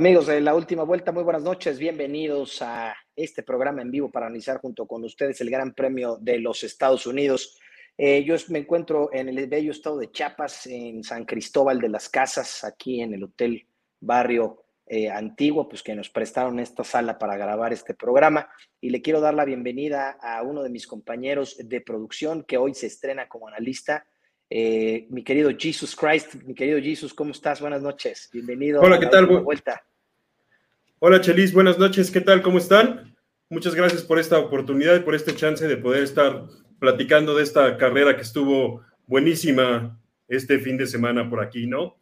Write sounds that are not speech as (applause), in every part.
Amigos de la última vuelta, muy buenas noches, bienvenidos a este programa en vivo para analizar junto con ustedes el Gran Premio de los Estados Unidos. Eh, yo me encuentro en el bello estado de Chiapas, en San Cristóbal de las Casas, aquí en el Hotel Barrio eh, Antiguo, pues que nos prestaron esta sala para grabar este programa. Y le quiero dar la bienvenida a uno de mis compañeros de producción que hoy se estrena como analista, eh, mi querido Jesus Christ, mi querido Jesus, ¿cómo estás? Buenas noches, bienvenido. Hola, ¿qué tal? Vuelta. Hola, Chelis, buenas noches, ¿qué tal? ¿Cómo están? Muchas gracias por esta oportunidad y por este chance de poder estar platicando de esta carrera que estuvo buenísima este fin de semana por aquí, ¿no?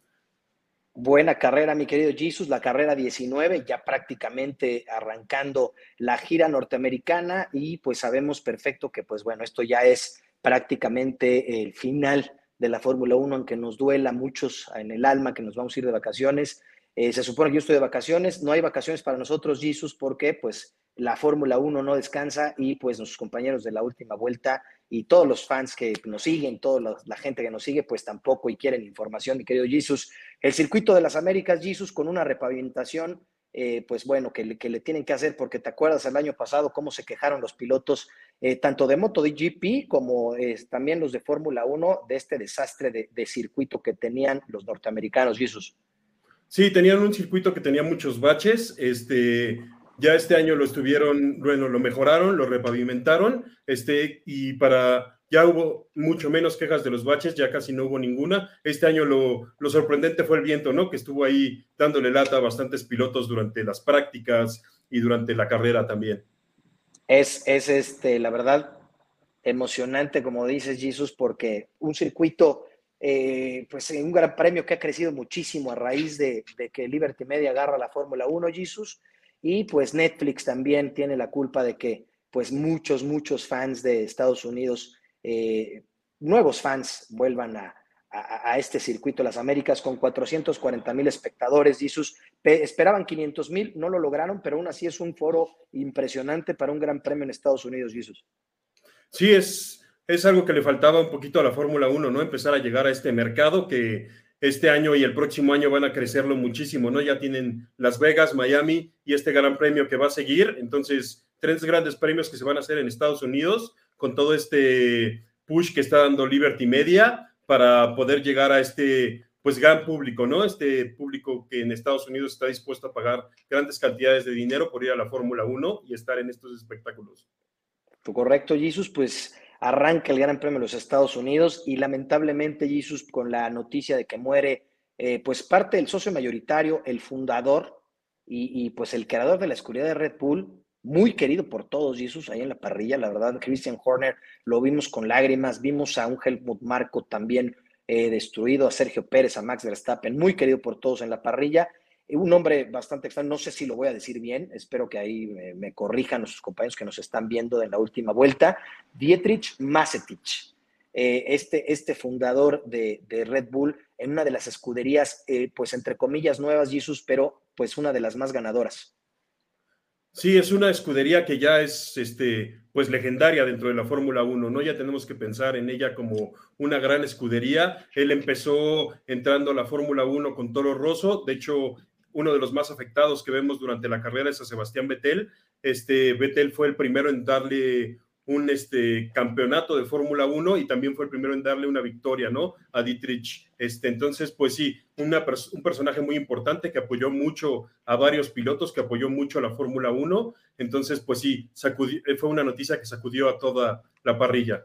Buena carrera, mi querido Jesus, la carrera 19, ya prácticamente arrancando la gira norteamericana y pues sabemos perfecto que pues bueno, esto ya es prácticamente el final de la Fórmula 1, aunque nos duela muchos en el alma que nos vamos a ir de vacaciones. Eh, se supone que yo estoy de vacaciones, no hay vacaciones para nosotros, Jesus, porque pues la Fórmula 1 no descansa y pues nuestros compañeros de la última vuelta y todos los fans que nos siguen, toda la, gente que nos sigue, pues tampoco y quieren información, mi querido Jesus. El circuito de las Américas, Jesus, con una repavimentación eh, pues bueno, que le, que le, tienen que hacer, porque te acuerdas el año pasado cómo se quejaron los pilotos, eh, tanto de MotoGP como eh, también los de Fórmula 1, de este desastre de, circuito que tenían los norteamericanos, Jesús. Sí, tenían un circuito que tenía muchos baches, este, ya este año lo estuvieron, bueno, lo mejoraron, lo repavimentaron, este, y para ya hubo mucho menos quejas de los baches, ya casi no hubo ninguna. Este año lo, sorprendente fue el viento, ¿no? Que estuvo ahí dándole lata a bastantes pilotos durante las prácticas y durante la carrera también. Es, es este, la verdad, emocionante, como dices, Jesus, porque un circuito, eh, pues un gran premio que ha crecido muchísimo a raíz de, que Liberty Media agarra la Fórmula 1, Jesus, y pues Netflix también tiene la culpa de que pues muchos, muchos fans de Estados Unidos eh, nuevos fans vuelvan a, este circuito las Américas con 440 mil espectadores. sus esperaban 500 mil, no lo lograron, pero aún así es un foro impresionante para un gran premio en Estados Unidos, Jesus. Sí, es, es algo que le faltaba un poquito a la Fórmula 1, ¿no? Empezar a llegar a este mercado que este año y el próximo año van a crecerlo muchísimo, ¿no? Ya tienen Las Vegas, Miami y este gran premio que va a seguir. Entonces, tres grandes premios que se van a hacer en Estados Unidos con todo este push que está dando Liberty Media para poder llegar a este pues gran público, ¿no? Este público que en Estados Unidos está dispuesto a pagar grandes cantidades de dinero por ir a la Fórmula 1 y estar en estos espectáculos. Correcto, Jesus, pues arranca el Gran Premio de los Estados Unidos y lamentablemente Jesus con la noticia de que muere eh, pues parte del socio mayoritario, el fundador y, pues el creador de la escuridad de Red Bull, muy querido por todos, Jesús, ahí en la parrilla, la verdad, Christian Horner lo vimos con lágrimas, vimos a un Helmut Marco también eh, destruido, a Sergio Pérez, a Max Verstappen, muy querido por todos en la parrilla, un hombre bastante extraño, no sé si lo voy a decir bien, espero que ahí me, corrijan nuestros compañeros que nos están viendo en la última vuelta, Dietrich Masetich, eh, este, este fundador de, Red Bull en una de las escuderías, eh, pues entre comillas nuevas, Jesús, pero pues una de las más ganadoras. Sí, es una escudería que ya es este, pues legendaria dentro de la Fórmula 1, ¿no? Ya tenemos que pensar en ella como una gran escudería. Él empezó entrando a la Fórmula 1 con Toro Rosso, de hecho, uno de los más afectados que vemos durante la carrera es a Sebastián Vettel. Este Vettel fue el primero en darle un este, campeonato de Fórmula 1 y también fue el primero en darle una victoria, ¿no? A Dietrich. Este, entonces, pues sí, una, un personaje muy importante que apoyó mucho a varios pilotos, que apoyó mucho a la Fórmula 1. Entonces, pues sí, fue una noticia que sacudió a toda la parrilla.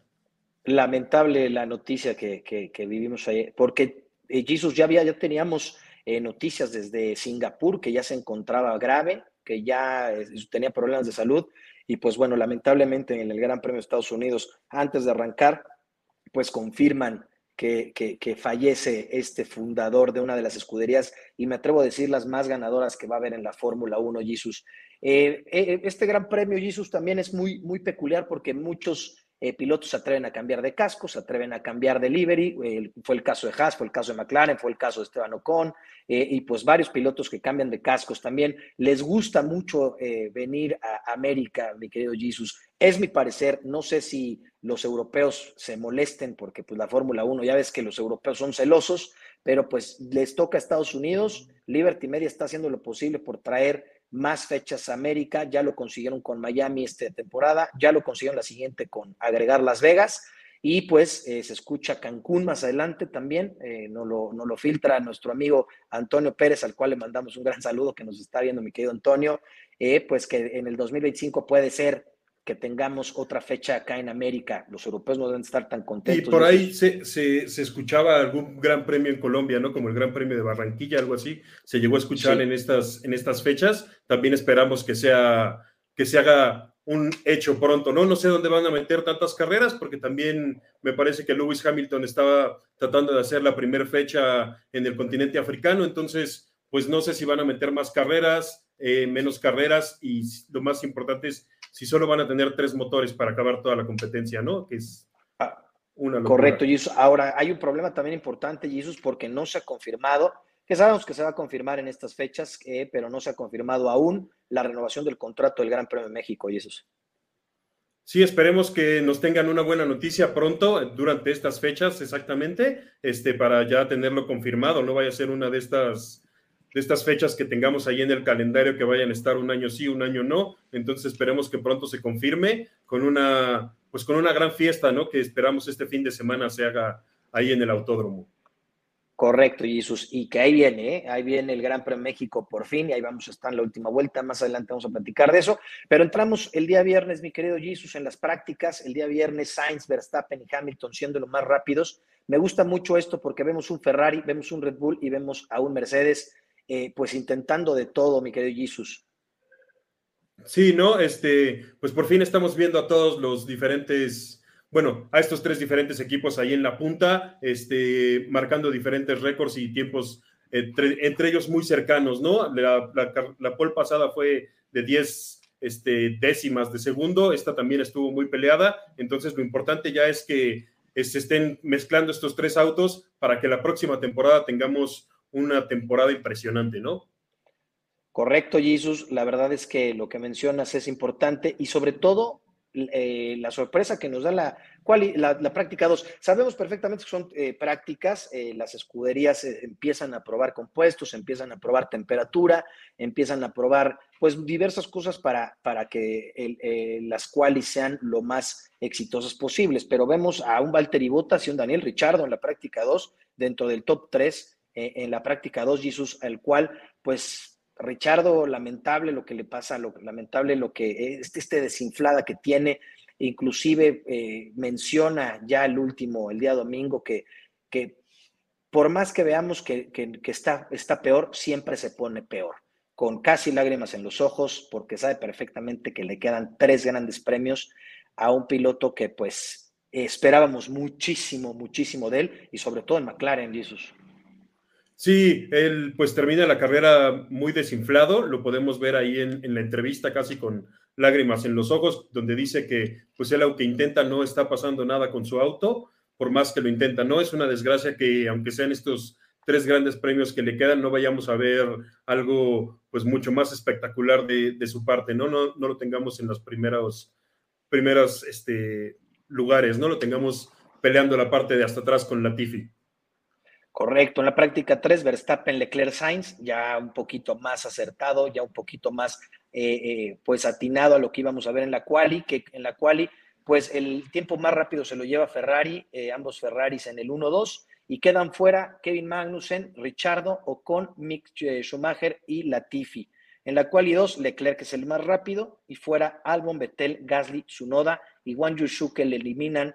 Lamentable la noticia que, que, vivimos ahí, porque eh, Jesus ya había, ya teníamos eh, noticias desde Singapur que ya se encontraba grave, que ya eh, tenía problemas de salud y pues bueno, lamentablemente en el Gran Premio de Estados Unidos, antes de arrancar, pues confirman que, que, fallece este fundador de una de las escuderías y me atrevo a decir las más ganadoras que va a haber en la Fórmula 1, Jesus. Eh, este Gran Premio, Jesus, también es muy, muy peculiar porque muchos eh, pilotos se atreven a cambiar de casco, se atreven a cambiar de livery, fue el caso de Haas, fue el caso de McLaren, fue el caso de Esteban Ocon, eh, y pues varios pilotos que cambian de cascos también. Les gusta mucho eh, venir a América, mi querido Jesus. Es mi parecer, no sé si los europeos se molesten porque pues la Fórmula 1, ya ves que los europeos son celosos, pero pues les toca a Estados Unidos, Liberty Media está haciendo lo posible por traer más fechas América, ya lo consiguieron con Miami esta temporada, ya lo consiguieron la siguiente con agregar Las Vegas y pues eh, se escucha Cancún más adelante también, eh, no lo, no lo filtra nuestro amigo Antonio Pérez, al cual le mandamos un gran saludo que nos está viendo mi querido Antonio, eh, pues que en el 2025 puede ser que tengamos otra fecha acá en América. Los europeos no deben estar tan contentos. Y por ahí se, se, se, escuchaba algún gran premio en Colombia, ¿no? Como el Gran Premio de Barranquilla, algo así. Se llegó a escuchar sí. en, estas, en estas fechas. También esperamos que, sea, que se haga un hecho pronto, ¿no? No sé dónde van a meter tantas carreras, porque también me parece que Lewis Hamilton estaba tratando de hacer la primera fecha en el continente africano, entonces, pues no sé si van a meter más carreras, eh, menos carreras, y lo más importante es si solo van a tener tres motores para acabar toda la competencia, ¿no? Que es una locura. Correcto, Jesus. Ahora, hay un problema también importante, Jesus, porque no se ha confirmado, que sabemos que se va a confirmar en estas fechas, eh, pero no se ha confirmado aún la renovación del contrato del Gran Premio de México, Jesus. Sí, esperemos que nos tengan una buena noticia pronto, durante estas fechas exactamente, este, para ya tenerlo confirmado, no vaya a ser una de estas de estas fechas que tengamos ahí en el calendario que vayan a estar un año sí, un año no. Entonces esperemos que pronto se confirme con una, pues con una gran fiesta, ¿no? Que esperamos este fin de semana se haga ahí en el autódromo. Correcto, Jesús. Y que ahí viene, ¿eh? ahí viene el Gran Premio México por fin, y ahí vamos a estar en la última vuelta. Más adelante vamos a platicar de eso. Pero entramos el día viernes, mi querido Jesús, en las prácticas. El día viernes, Sainz, Verstappen y Hamilton siendo los más rápidos. Me gusta mucho esto porque vemos un Ferrari, vemos un Red Bull y vemos a un Mercedes eh, pues intentando de todo, mi querido Jesus. Sí, ¿no? Este, pues por fin estamos viendo a todos los diferentes, bueno, a estos tres diferentes equipos ahí en la punta, este, marcando diferentes récords y tiempos entre, entre ellos muy cercanos, ¿no? La, la, la pasada fue de 10 este, décimas de segundo, esta también estuvo muy peleada, entonces lo importante ya es que se estén mezclando estos tres autos para que la próxima temporada tengamos una temporada impresionante, ¿no? Correcto, Jesus. La verdad es que lo que mencionas es importante y sobre todo eh, la sorpresa que nos da la, la, la práctica 2. Sabemos perfectamente que son eh, prácticas, eh, las escuderías empiezan a probar compuestos, empiezan a probar temperatura, empiezan a probar pues diversas cosas para, para que las cuales sean lo más exitosas posibles. Pero vemos a un Valtteri Bottas y un Daniel Richardo en la práctica 2 dentro del top 3 en la práctica 2, Jesús, al cual, pues, Richardo, lamentable lo que le pasa, lo, lamentable lo que, este, este desinflada que tiene, inclusive eh, menciona ya el último, el día domingo, que, que por más que veamos que, que, que, está, está peor, siempre se pone peor, con casi lágrimas en los ojos, porque sabe perfectamente que le quedan tres grandes premios a un piloto que pues esperábamos muchísimo, muchísimo de él, y sobre todo en McLaren, Jesús. Sí, él pues termina la carrera muy desinflado, lo podemos ver ahí en, la entrevista casi con lágrimas en los ojos, donde dice que pues él aunque intenta no está pasando nada con su auto, por más que lo intenta, no es una desgracia que aunque sean estos tres grandes premios que le quedan, no vayamos a ver algo pues mucho más espectacular de, de su parte, ¿no? ¿no? No lo tengamos en los primeros, primeros este, lugares, no lo tengamos peleando la parte de hasta atrás con Latifi. Correcto, en la práctica 3, Verstappen, Leclerc, Sainz, ya un poquito más acertado, ya un poquito más eh, eh, pues atinado a lo que íbamos a ver en la quali, que en la quali pues el tiempo más rápido se lo lleva Ferrari, eh, ambos Ferraris en el 1-2, y quedan fuera Kevin Magnussen, Richardo, Ocon, Mick Schumacher y Latifi. En la quali 2, Leclerc es el más rápido, y fuera Albon, Vettel, Gasly, Tsunoda y Juan Yushu que le eliminan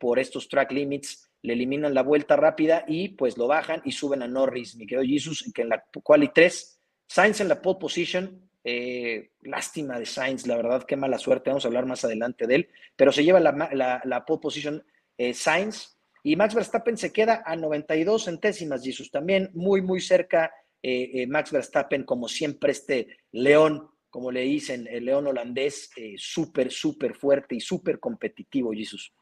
por estos track limits le eliminan la vuelta rápida y pues lo bajan y suben a Norris, mi querido Jesus, que en la quali 3, Sainz en la pole position, eh, lástima de Sainz, la verdad, qué mala suerte, vamos a hablar más adelante de él, pero se lleva la, la, pole position eh, Sainz y Max Verstappen se queda a 92 centésimas, Jesus, también muy, muy cerca eh, Max Verstappen, como siempre, este león como le dicen, el león holandés, eh, súper, súper fuerte y súper competitivo, Jesús.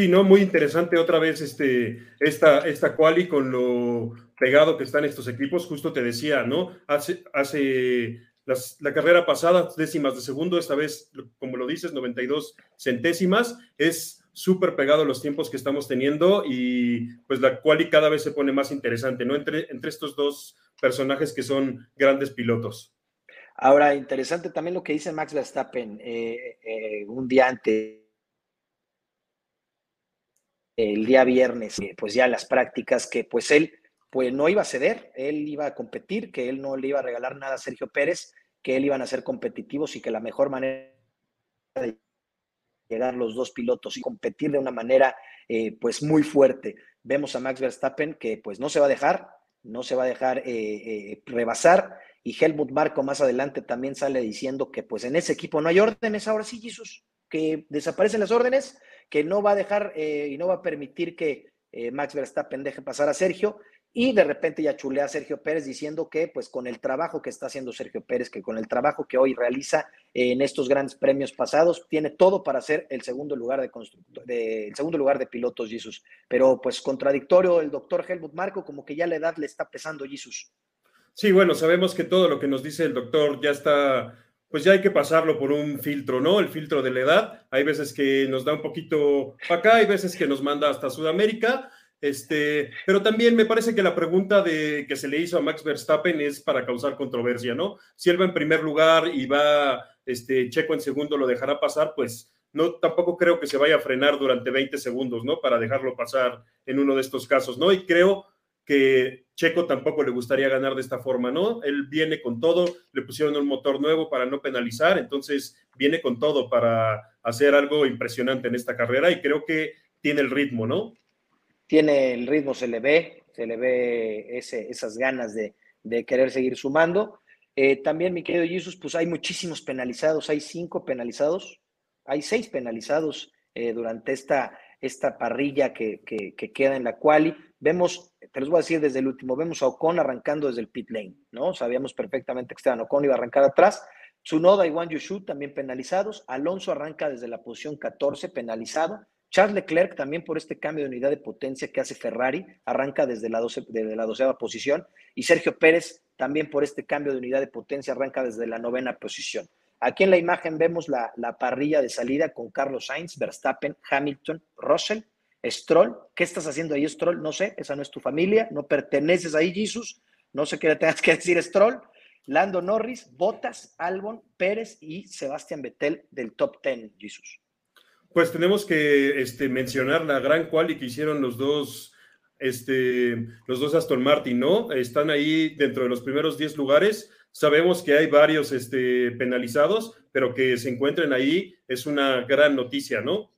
Sí, no, muy interesante otra vez este, esta, esta quali con lo pegado que están estos equipos. Justo te decía, ¿no? Hace, hace la carrera pasada, décimas de segundo, esta vez, como lo dices, 92 centésimas. Es súper pegado los tiempos que estamos teniendo y pues la quali cada vez se pone más interesante, ¿no? Entre, entre estos dos personajes que son grandes pilotos. Ahora, interesante también lo que dice Max Verstappen eh, eh, un día antes el día viernes, eh, pues ya las prácticas, que pues él pues no iba a ceder, él iba a competir, que él no le iba a regalar nada a Sergio Pérez, que él iban a ser competitivos y que la mejor manera de llegar los dos pilotos y competir de una manera eh, pues muy fuerte. Vemos a Max Verstappen que pues no se va a dejar, no se va a dejar eh, rebasar y Helmut Marco más adelante también sale diciendo que pues en ese equipo no hay órdenes, ahora sí, Jesús, que desaparecen las órdenes que no va a dejar eh, y no va a permitir que eh, Max Verstappen deje pasar a Sergio. Y de repente ya chulea a Sergio Pérez diciendo que, pues, con el trabajo que está haciendo Sergio Pérez, que con el trabajo que hoy realiza en estos grandes premios pasados, tiene todo para ser el segundo lugar de, de el segundo lugar de pilotos, Jesús. Pero, pues, contradictorio el doctor Helmut Marco, como que ya la edad le está pesando, Jesús. Sí, bueno, sabemos que todo lo que nos dice el doctor ya está pues ya hay que pasarlo por un filtro, ¿no? El filtro de la edad. Hay veces que nos da un poquito para acá, hay veces que nos manda hasta Sudamérica. Este, pero también me parece que la pregunta de que se le hizo a Max Verstappen es para causar controversia, ¿no? Si él va en primer lugar y va este Checo en segundo, lo dejará pasar, pues no tampoco creo que se vaya a frenar durante 20 segundos, ¿no? Para dejarlo pasar en uno de estos casos, ¿no? Y creo que Checo tampoco le gustaría ganar de esta forma, ¿no? Él viene con todo, le pusieron un motor nuevo para no penalizar, entonces viene con todo para hacer algo impresionante en esta carrera y creo que tiene el ritmo, ¿no? Tiene el ritmo, se le ve, se le ve esas ganas de, querer seguir sumando. Eh, también, mi querido Jesús, pues hay muchísimos penalizados, hay cinco penalizados, hay seis penalizados eh, durante esta, esta parrilla que, que, que queda en la quali. Vemos, te los voy a decir desde el último, vemos a Ocon arrancando desde el pit lane, ¿no? Sabíamos perfectamente que Esteban Ocon iba a arrancar atrás. Tsunoda y Juan Yushu también penalizados. Alonso arranca desde la posición 14, penalizado. Charles Leclerc también por este cambio de unidad de potencia que hace Ferrari, arranca desde la, 12, desde la doceava posición. Y Sergio Pérez también por este cambio de unidad de potencia arranca desde la novena posición. Aquí en la imagen vemos la, la parrilla de salida con Carlos Sainz, Verstappen, Hamilton, Russell Stroll, ¿qué estás haciendo ahí, Stroll? No sé, esa no es tu familia, no perteneces ahí, Jesus, no sé qué le tengas que decir, Stroll. Lando Norris, Bottas, Albon, Pérez y Sebastián Vettel del top 10, Jesus. Pues tenemos que este, mencionar la gran quali que hicieron los dos, este, los dos Aston Martin, ¿no? Están ahí dentro de los primeros 10 lugares. Sabemos que hay varios este, penalizados, pero que se encuentren ahí es una gran noticia, ¿no?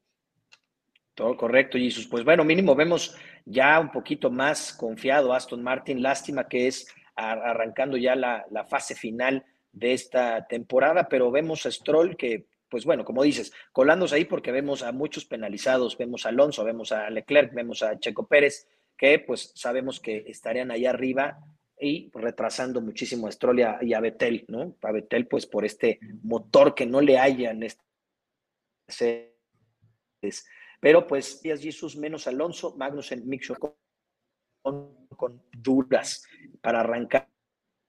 Todo correcto, Jesús. Pues bueno, mínimo vemos ya un poquito más confiado Aston Martin. Lástima que es arrancando ya la, fase final de esta temporada, pero vemos a Stroll que, pues bueno, como dices, colándose ahí porque vemos a muchos penalizados, vemos a Alonso, vemos a Leclerc, vemos a Checo Pérez, que pues sabemos que estarían ahí arriba y retrasando muchísimo a Stroll y a, y Vettel, ¿no? A Vettel pues por este motor que no le hayan este pero pues días Jesús menos Alonso, Magnus en Mixo con, con duras para arrancar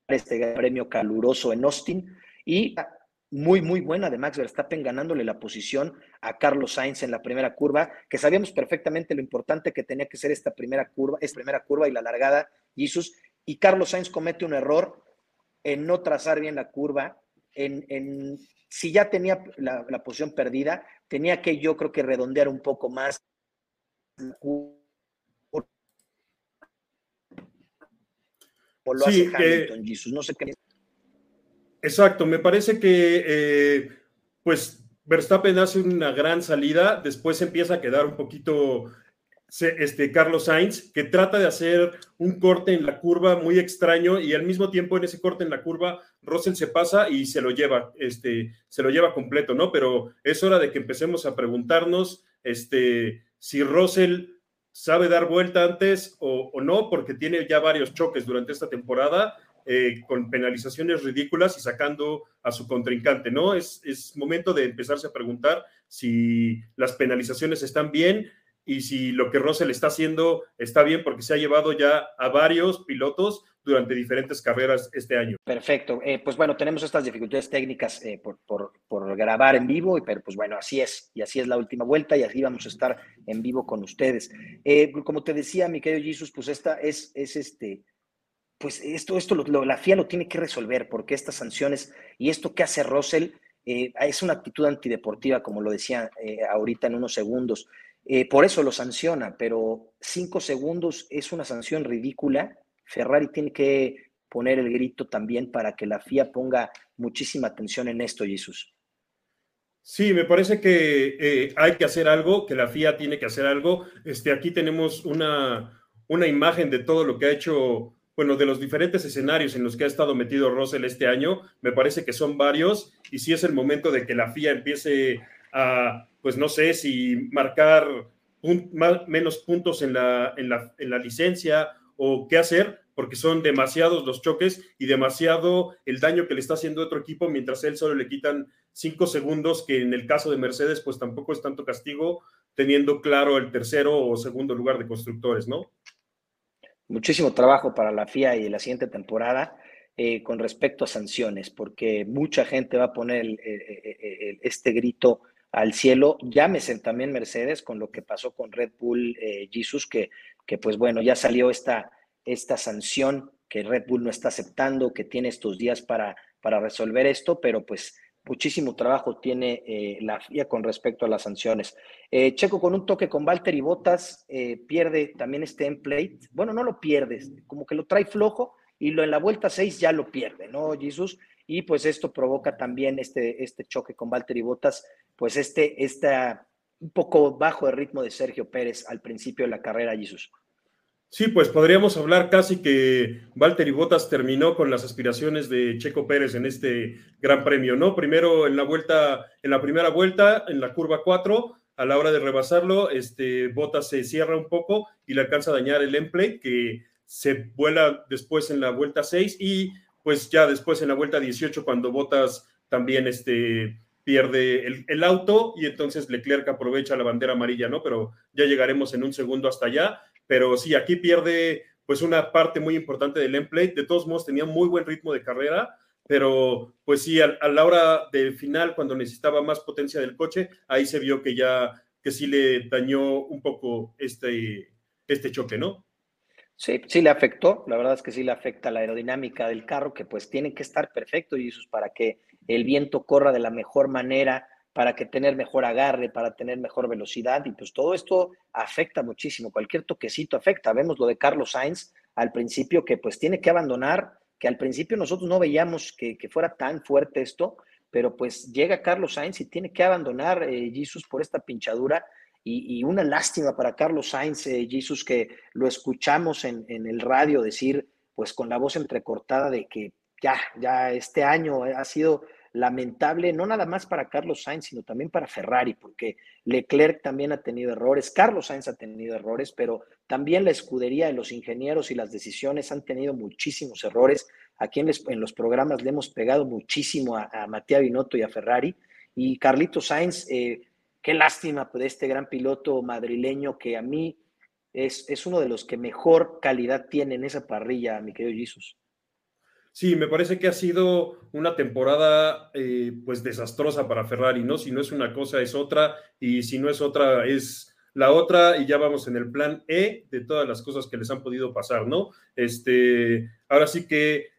este premio caluroso en Austin y muy, muy buena de Max Verstappen ganándole la posición a Carlos Sainz en la primera curva, que sabíamos perfectamente lo importante que tenía que ser esta primera curva, esta primera curva y la largada, Jesús, y Carlos Sainz comete un error en no trazar bien la curva, en, en si ya tenía la, la, posición perdida, tenía que yo creo que redondear un poco más. Como lo hace Hamilton, Jesus. No sé qué. Exacto, me parece que eh, pues Verstappen hace una gran salida, después empieza a quedar un poquito este, Carlos Sainz, que trata de hacer un corte en la curva muy extraño y al mismo tiempo en ese corte en la curva, Russell se pasa y se lo lleva, este, se lo lleva completo, ¿no? Pero es hora de que empecemos a preguntarnos este, si Russell sabe dar vuelta antes o, no, porque tiene ya varios choques durante esta temporada eh, con penalizaciones ridículas y sacando a su contrincante, ¿no? Es, es momento de empezarse a preguntar si las penalizaciones están bien y si lo que Russell está haciendo está bien porque se ha llevado ya a varios pilotos durante diferentes carreras este año. Perfecto. Eh, pues bueno, tenemos estas dificultades técnicas eh, por, por, grabar en vivo, pero pues bueno, así es. Y así es la última vuelta y así vamos a estar en vivo con ustedes. Eh, como te decía, mi querido Jesus, pues esta es, es este, pues esto, esto la FIA lo tiene que resolver porque estas sanciones y esto que hace Russell es una actitud antideportiva, como lo decía ahorita en unos segundos. Por eso lo sanciona, pero cinco segundos es una sanción ridícula Ferrari tiene que poner el grito también para que la FIA ponga muchísima atención en esto, Jesús. Sí, me parece que eh, hay que hacer algo, que la FIA tiene que hacer algo. Este, aquí tenemos una, una imagen de todo lo que ha hecho, bueno, de los diferentes escenarios en los que ha estado metido Russell este año. Me parece que son varios y sí es el momento de que la FIA empiece a, pues no sé, si marcar menos puntos en la, en la, en la licencia o qué hacer, porque son demasiados los choques y demasiado el daño que le está haciendo otro equipo, mientras él solo le quitan cinco segundos, que en el caso de Mercedes, pues tampoco es tanto castigo, teniendo claro el tercero o segundo lugar de constructores, ¿no? Muchísimo trabajo para la FIA y la siguiente temporada. Eh, con respecto a sanciones, porque mucha gente va a poner este grito al cielo. Llámese también Mercedes con lo que pasó con Red Bull eh, Jesus, que, que pues bueno, ya salió esta, esta sanción que Red Bull no está aceptando, que tiene estos días para, para resolver esto, pero pues muchísimo trabajo tiene eh, la FIA con respecto a las sanciones. Eh, Checo con un toque con Walter y Botas eh, pierde también este template. Bueno, no lo pierdes, como que lo trae flojo y lo en la vuelta 6 ya lo pierde, ¿no, Jesús? Y pues esto provoca también este, este choque con Walter y Botas, pues este, esta un poco bajo de ritmo de Sergio Pérez al principio de la carrera, Jesús. Sí, pues podríamos hablar casi que Valtteri Bottas terminó con las aspiraciones de Checo Pérez en este Gran Premio, ¿no? Primero en la vuelta, en la primera vuelta, en la curva 4, a la hora de rebasarlo, este Bottas se cierra un poco y le alcanza a dañar el emplate que se vuela después en la vuelta 6 y pues ya después en la vuelta 18 cuando Bottas también este pierde el, auto y entonces Leclerc aprovecha la bandera amarilla, ¿no? Pero ya llegaremos en un segundo hasta allá pero sí, aquí pierde pues una parte muy importante del emplate. De todos modos, tenía muy buen ritmo de carrera, pero pues sí, a, la hora del final, cuando necesitaba más potencia del coche, ahí se vio que ya, que sí le dañó un poco este, este choque, ¿no? Sí, sí le afectó, la verdad es que sí le afecta la aerodinámica del carro, que pues tiene que estar perfecto, es para que el viento corra de la mejor manera, para que tener mejor agarre, para tener mejor velocidad, y pues todo esto afecta muchísimo, cualquier toquecito afecta. Vemos lo de Carlos Sainz al principio, que pues tiene que abandonar, que al principio nosotros no veíamos que, fuera tan fuerte esto, pero pues llega Carlos Sainz y tiene que abandonar eh, Jesus por esta pinchadura. Y, una lástima para Carlos Sainz, eh, Jesus, que lo escuchamos en, en el radio decir, pues con la voz entrecortada de que ya, ya este año ha sido lamentable, no nada más para Carlos Sainz, sino también para Ferrari, porque Leclerc también ha tenido errores, Carlos Sainz ha tenido errores, pero también la escudería de los ingenieros y las decisiones han tenido muchísimos errores. Aquí en, los programas le hemos pegado muchísimo a, a Matías Binotto y a Ferrari. Y Carlito Sainz, eh, qué lástima de este gran piloto madrileño que a mí es, es, uno de los que mejor calidad tiene en esa parrilla, mi querido Jesus. Sí, me parece que ha sido una temporada eh, pues desastrosa para Ferrari, ¿no? Si no es una cosa es otra y si no es otra es la otra y ya vamos en el plan E de todas las cosas que les han podido pasar, ¿no? Este, ahora sí que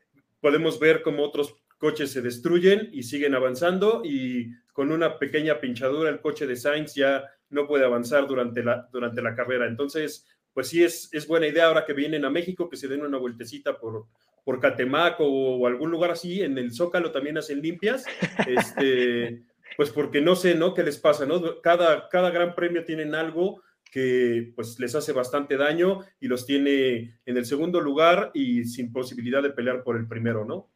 podemos ver cómo otros coches se destruyen y siguen avanzando y con una pequeña pinchadura el coche de Sainz ya no puede avanzar durante la, durante la carrera. Entonces, pues sí es, es buena idea ahora que vienen a México que se den una vueltecita por, por Catemac o, algún lugar así, en el Zócalo también hacen limpias, (laughs) este, pues porque no sé, ¿no? ¿Qué les pasa, ¿no? Cada, cada gran premio tienen algo que pues les hace bastante daño y los tiene en el segundo lugar y sin posibilidad de pelear por el primero, ¿no?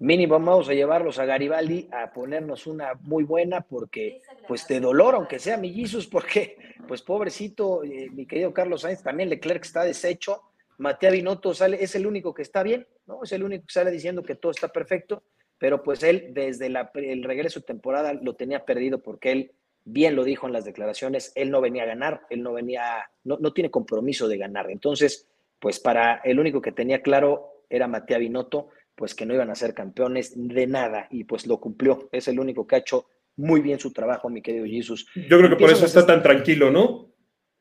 Mínimo vamos a llevarlos a Garibaldi a ponernos una muy buena porque, pues de dolor, aunque sea mellizos, porque, pues pobrecito, eh, mi querido Carlos Sainz, también Leclerc está deshecho, Matías Binotto sale, es el único que está bien. ¿no? Es el único que sale diciendo que todo está perfecto, pero pues él desde el regreso de temporada lo tenía perdido porque él, bien lo dijo en las declaraciones, él no venía a ganar, él no venía, no, no tiene compromiso de ganar. Entonces, pues para el único que tenía claro era Matea Binotto, pues que no iban a ser campeones de nada y pues lo cumplió. Es el único que ha hecho muy bien su trabajo, mi querido Jesus. Yo creo que por eso está tan tranquilo, ¿no?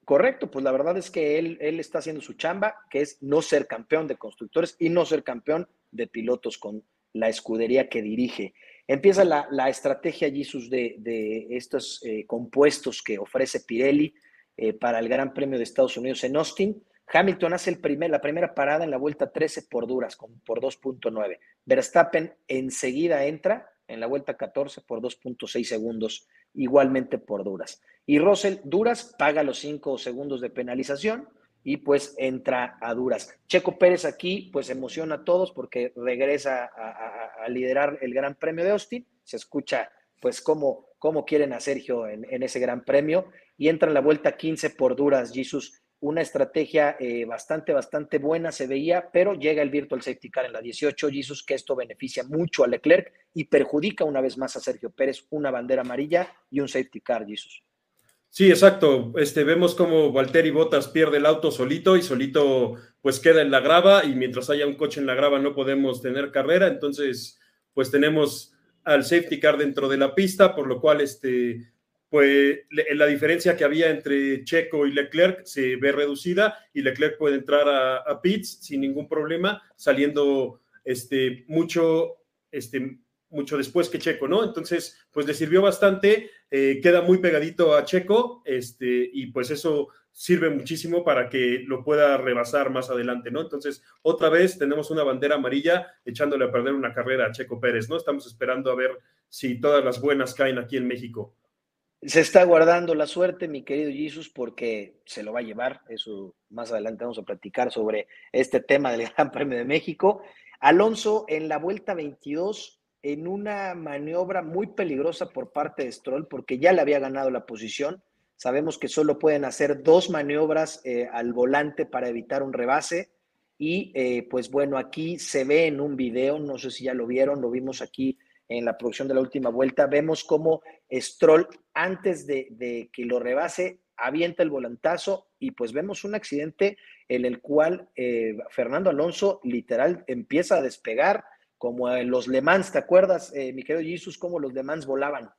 Correcto, pues la verdad es que él, él está haciendo su chamba, que es no ser campeón de constructores y no ser campeón de pilotos con la escudería que dirige. Empieza la, estrategia, Jesus, de, estos eh, compuestos que ofrece Pirelli eh, para el Gran Premio de Estados Unidos en Austin. Hamilton hace el primer, la primera parada en la vuelta 13 por duras, con, por 2.9. Verstappen enseguida entra en la vuelta 14 por 2.6 segundos, igualmente por duras. Y Russell, duras, paga los 5 segundos de penalización y pues entra a duras. Checo Pérez aquí pues emociona a todos porque regresa a, liderar el Gran Premio de Austin. Se escucha pues cómo, cómo quieren a Sergio en, en, ese Gran Premio y entra en la vuelta 15 por duras. Jesus una estrategia eh, bastante, bastante buena se veía, pero llega el Virtual Safety Car en la 18, Jesus, que esto beneficia mucho a Leclerc y perjudica una vez más a Sergio Pérez, una bandera amarilla y un Safety Car, Jesus. Sí, exacto. Este, vemos como Valtteri Bottas pierde el auto solito y solito pues queda en la grava y mientras haya un coche en la grava no podemos tener carrera, entonces pues tenemos al safety car dentro de la pista, por lo cual este, pues la diferencia que había entre Checo y Leclerc se ve reducida y Leclerc puede entrar a, a pits sin ningún problema, saliendo este, mucho, este, mucho después que Checo, ¿no? Entonces, pues le sirvió bastante, eh, queda muy pegadito a Checo, este, y pues eso sirve muchísimo para que lo pueda rebasar más adelante, ¿no? Entonces, otra vez tenemos una bandera amarilla echándole a perder una carrera a Checo Pérez, ¿no? Estamos esperando a ver si todas las buenas caen aquí en México. Se está guardando la suerte, mi querido Jesus, porque se lo va a llevar. Eso más adelante vamos a platicar sobre este tema del (laughs) Gran Premio de México. Alonso en la vuelta 22, en una maniobra muy peligrosa por parte de Stroll, porque ya le había ganado la posición. Sabemos que solo pueden hacer dos maniobras eh, al volante para evitar un rebase. Y eh, pues bueno, aquí se ve en un video, no sé si ya lo vieron, lo vimos aquí en la producción de la última vuelta, vemos cómo Stroll, antes de, que lo rebase, avienta el volantazo y pues vemos un accidente en el cual eh, Fernando Alonso literal empieza a despegar como los Le Mans, ¿te acuerdas, eh, mi querido Jesus, cómo los Le Mans volaban?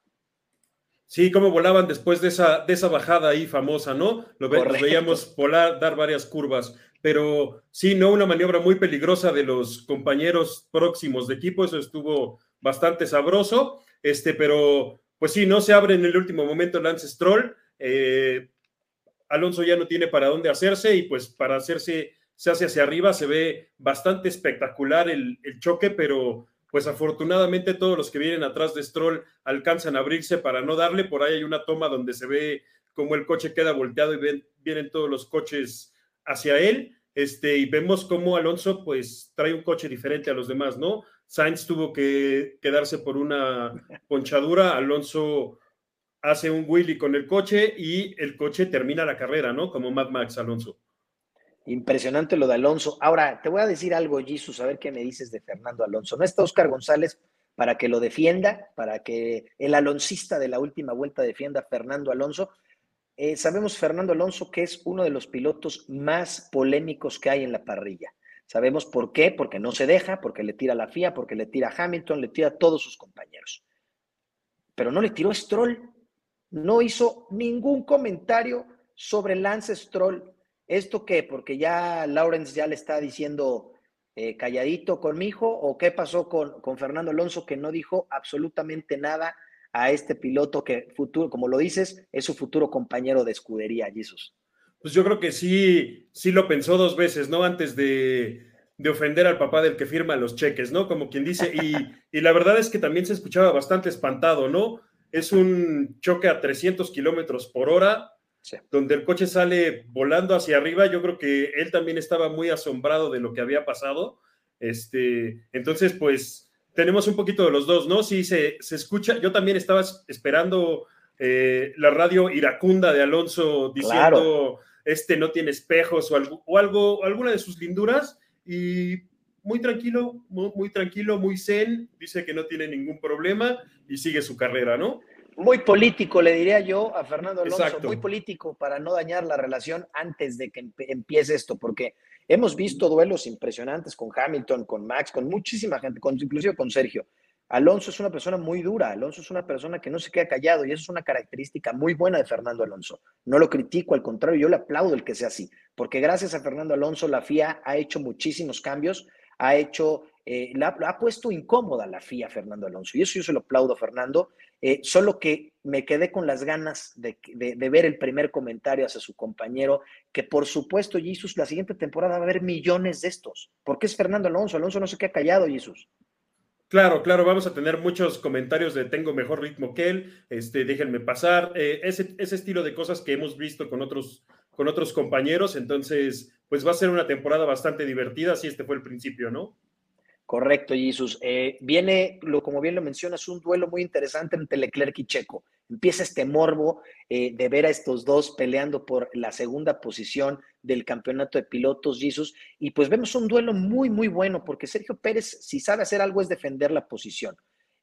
Sí, cómo volaban después de esa, de esa bajada ahí famosa, ¿no? Lo, veíamos volar, dar varias curvas, pero sí, no, una maniobra muy peligrosa de los compañeros próximos de equipo, eso estuvo bastante sabroso, este, pero pues sí, no se abre en el último momento Lance Stroll. Eh, Alonso ya no tiene para dónde hacerse y pues para hacerse, se hace hacia arriba, se ve bastante espectacular el, choque, pero pues afortunadamente todos los que vienen atrás de Stroll alcanzan a abrirse para no darle. Por ahí hay una toma donde se ve como el coche queda volteado y vienen todos los coches hacia él. Este, y vemos cómo Alonso pues trae un coche diferente a los demás, ¿no? Sainz tuvo que quedarse por una ponchadura, Alonso hace un Willy con el coche y el coche termina la carrera, ¿no? Como Mad Max Alonso. Impresionante lo de Alonso. Ahora, te voy a decir algo, Jesus, a ver qué me dices de Fernando Alonso. No está Oscar González para que lo defienda, para que el aloncista de la última vuelta defienda a Fernando Alonso. Eh, sabemos, Fernando Alonso, que es uno de los pilotos más polémicos que hay en la parrilla. Sabemos por qué, porque no se deja, porque le tira la FIA, porque le tira a Hamilton, le tira a todos sus compañeros. Pero no le tiró Stroll. No hizo ningún comentario sobre Lance Stroll. ¿Esto qué? Porque ya Lawrence ya le está diciendo eh, calladito con mi hijo, o qué pasó con, con Fernando Alonso que no dijo absolutamente nada a este piloto que futuro, como lo dices, es su futuro compañero de escudería, Jesús. Pues yo creo que sí, sí lo pensó dos veces, ¿no? Antes de, ofender al papá del que firma los cheques, ¿no? Como quien dice, y, la verdad es que también se escuchaba bastante espantado, ¿no? Es un choque a 300 kilómetros por hora, donde el coche sale volando hacia arriba. Yo creo que él también estaba muy asombrado de lo que había pasado. Este, entonces, pues tenemos un poquito de los dos, ¿no? Sí, se, se escucha. Yo también estaba esperando eh, la radio iracunda de Alonso diciendo este no tiene espejos o algo, o algo alguna de sus linduras. Y muy tranquilo, muy, tranquilo, muy zen, dice que no tiene ningún problema y sigue su carrera, ¿no? Muy político, le diría yo a Fernando Alonso, muy político para no dañar la relación antes de que empiece esto, porque hemos visto duelos impresionantes con Hamilton, con Max, con muchísima gente, con, inclusive con Sergio. Alonso es una persona muy dura, Alonso es una persona que no se queda callado y eso es una característica muy buena de Fernando Alonso. No lo critico, al contrario, yo le aplaudo el que sea así, porque gracias a Fernando Alonso la FIA ha hecho muchísimos cambios, ha hecho, eh, ha puesto incómoda la FIA Fernando Alonso y eso yo se lo aplaudo Fernando, eh, solo que me quedé con las ganas de, de, ver el primer comentario hacia su compañero, que por supuesto, Jesús, la siguiente temporada va a haber millones de estos, porque es Fernando Alonso, Alonso no se queda callado, Jesús. Claro, claro, vamos a tener muchos comentarios de tengo mejor ritmo que él, este, déjenme pasar, eh, ese, ese, estilo de cosas que hemos visto con otros, con otros compañeros, entonces, pues va a ser una temporada bastante divertida, si este fue el principio, ¿no? Correcto, Jesús. Eh, viene, lo, como bien lo mencionas, un duelo muy interesante entre Leclerc y Checo. Empieza este morbo eh, de ver a estos dos peleando por la segunda posición del campeonato de pilotos, Jesús. Y pues vemos un duelo muy, muy bueno, porque Sergio Pérez, si sabe hacer algo, es defender la posición.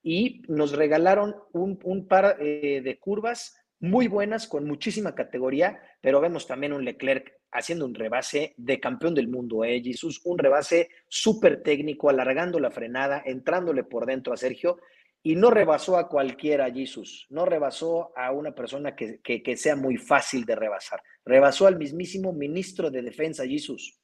Y nos regalaron un, par eh, de curvas muy buenas, con muchísima categoría, pero vemos también un Leclerc haciendo un rebase de campeón del mundo, ¿eh, Jesús? Un rebase súper técnico, alargando la frenada, entrándole por dentro a Sergio, y no rebasó a cualquiera, Jesús. No rebasó a una persona que, que, sea muy fácil de rebasar. Rebasó al mismísimo ministro de Defensa, Jesús.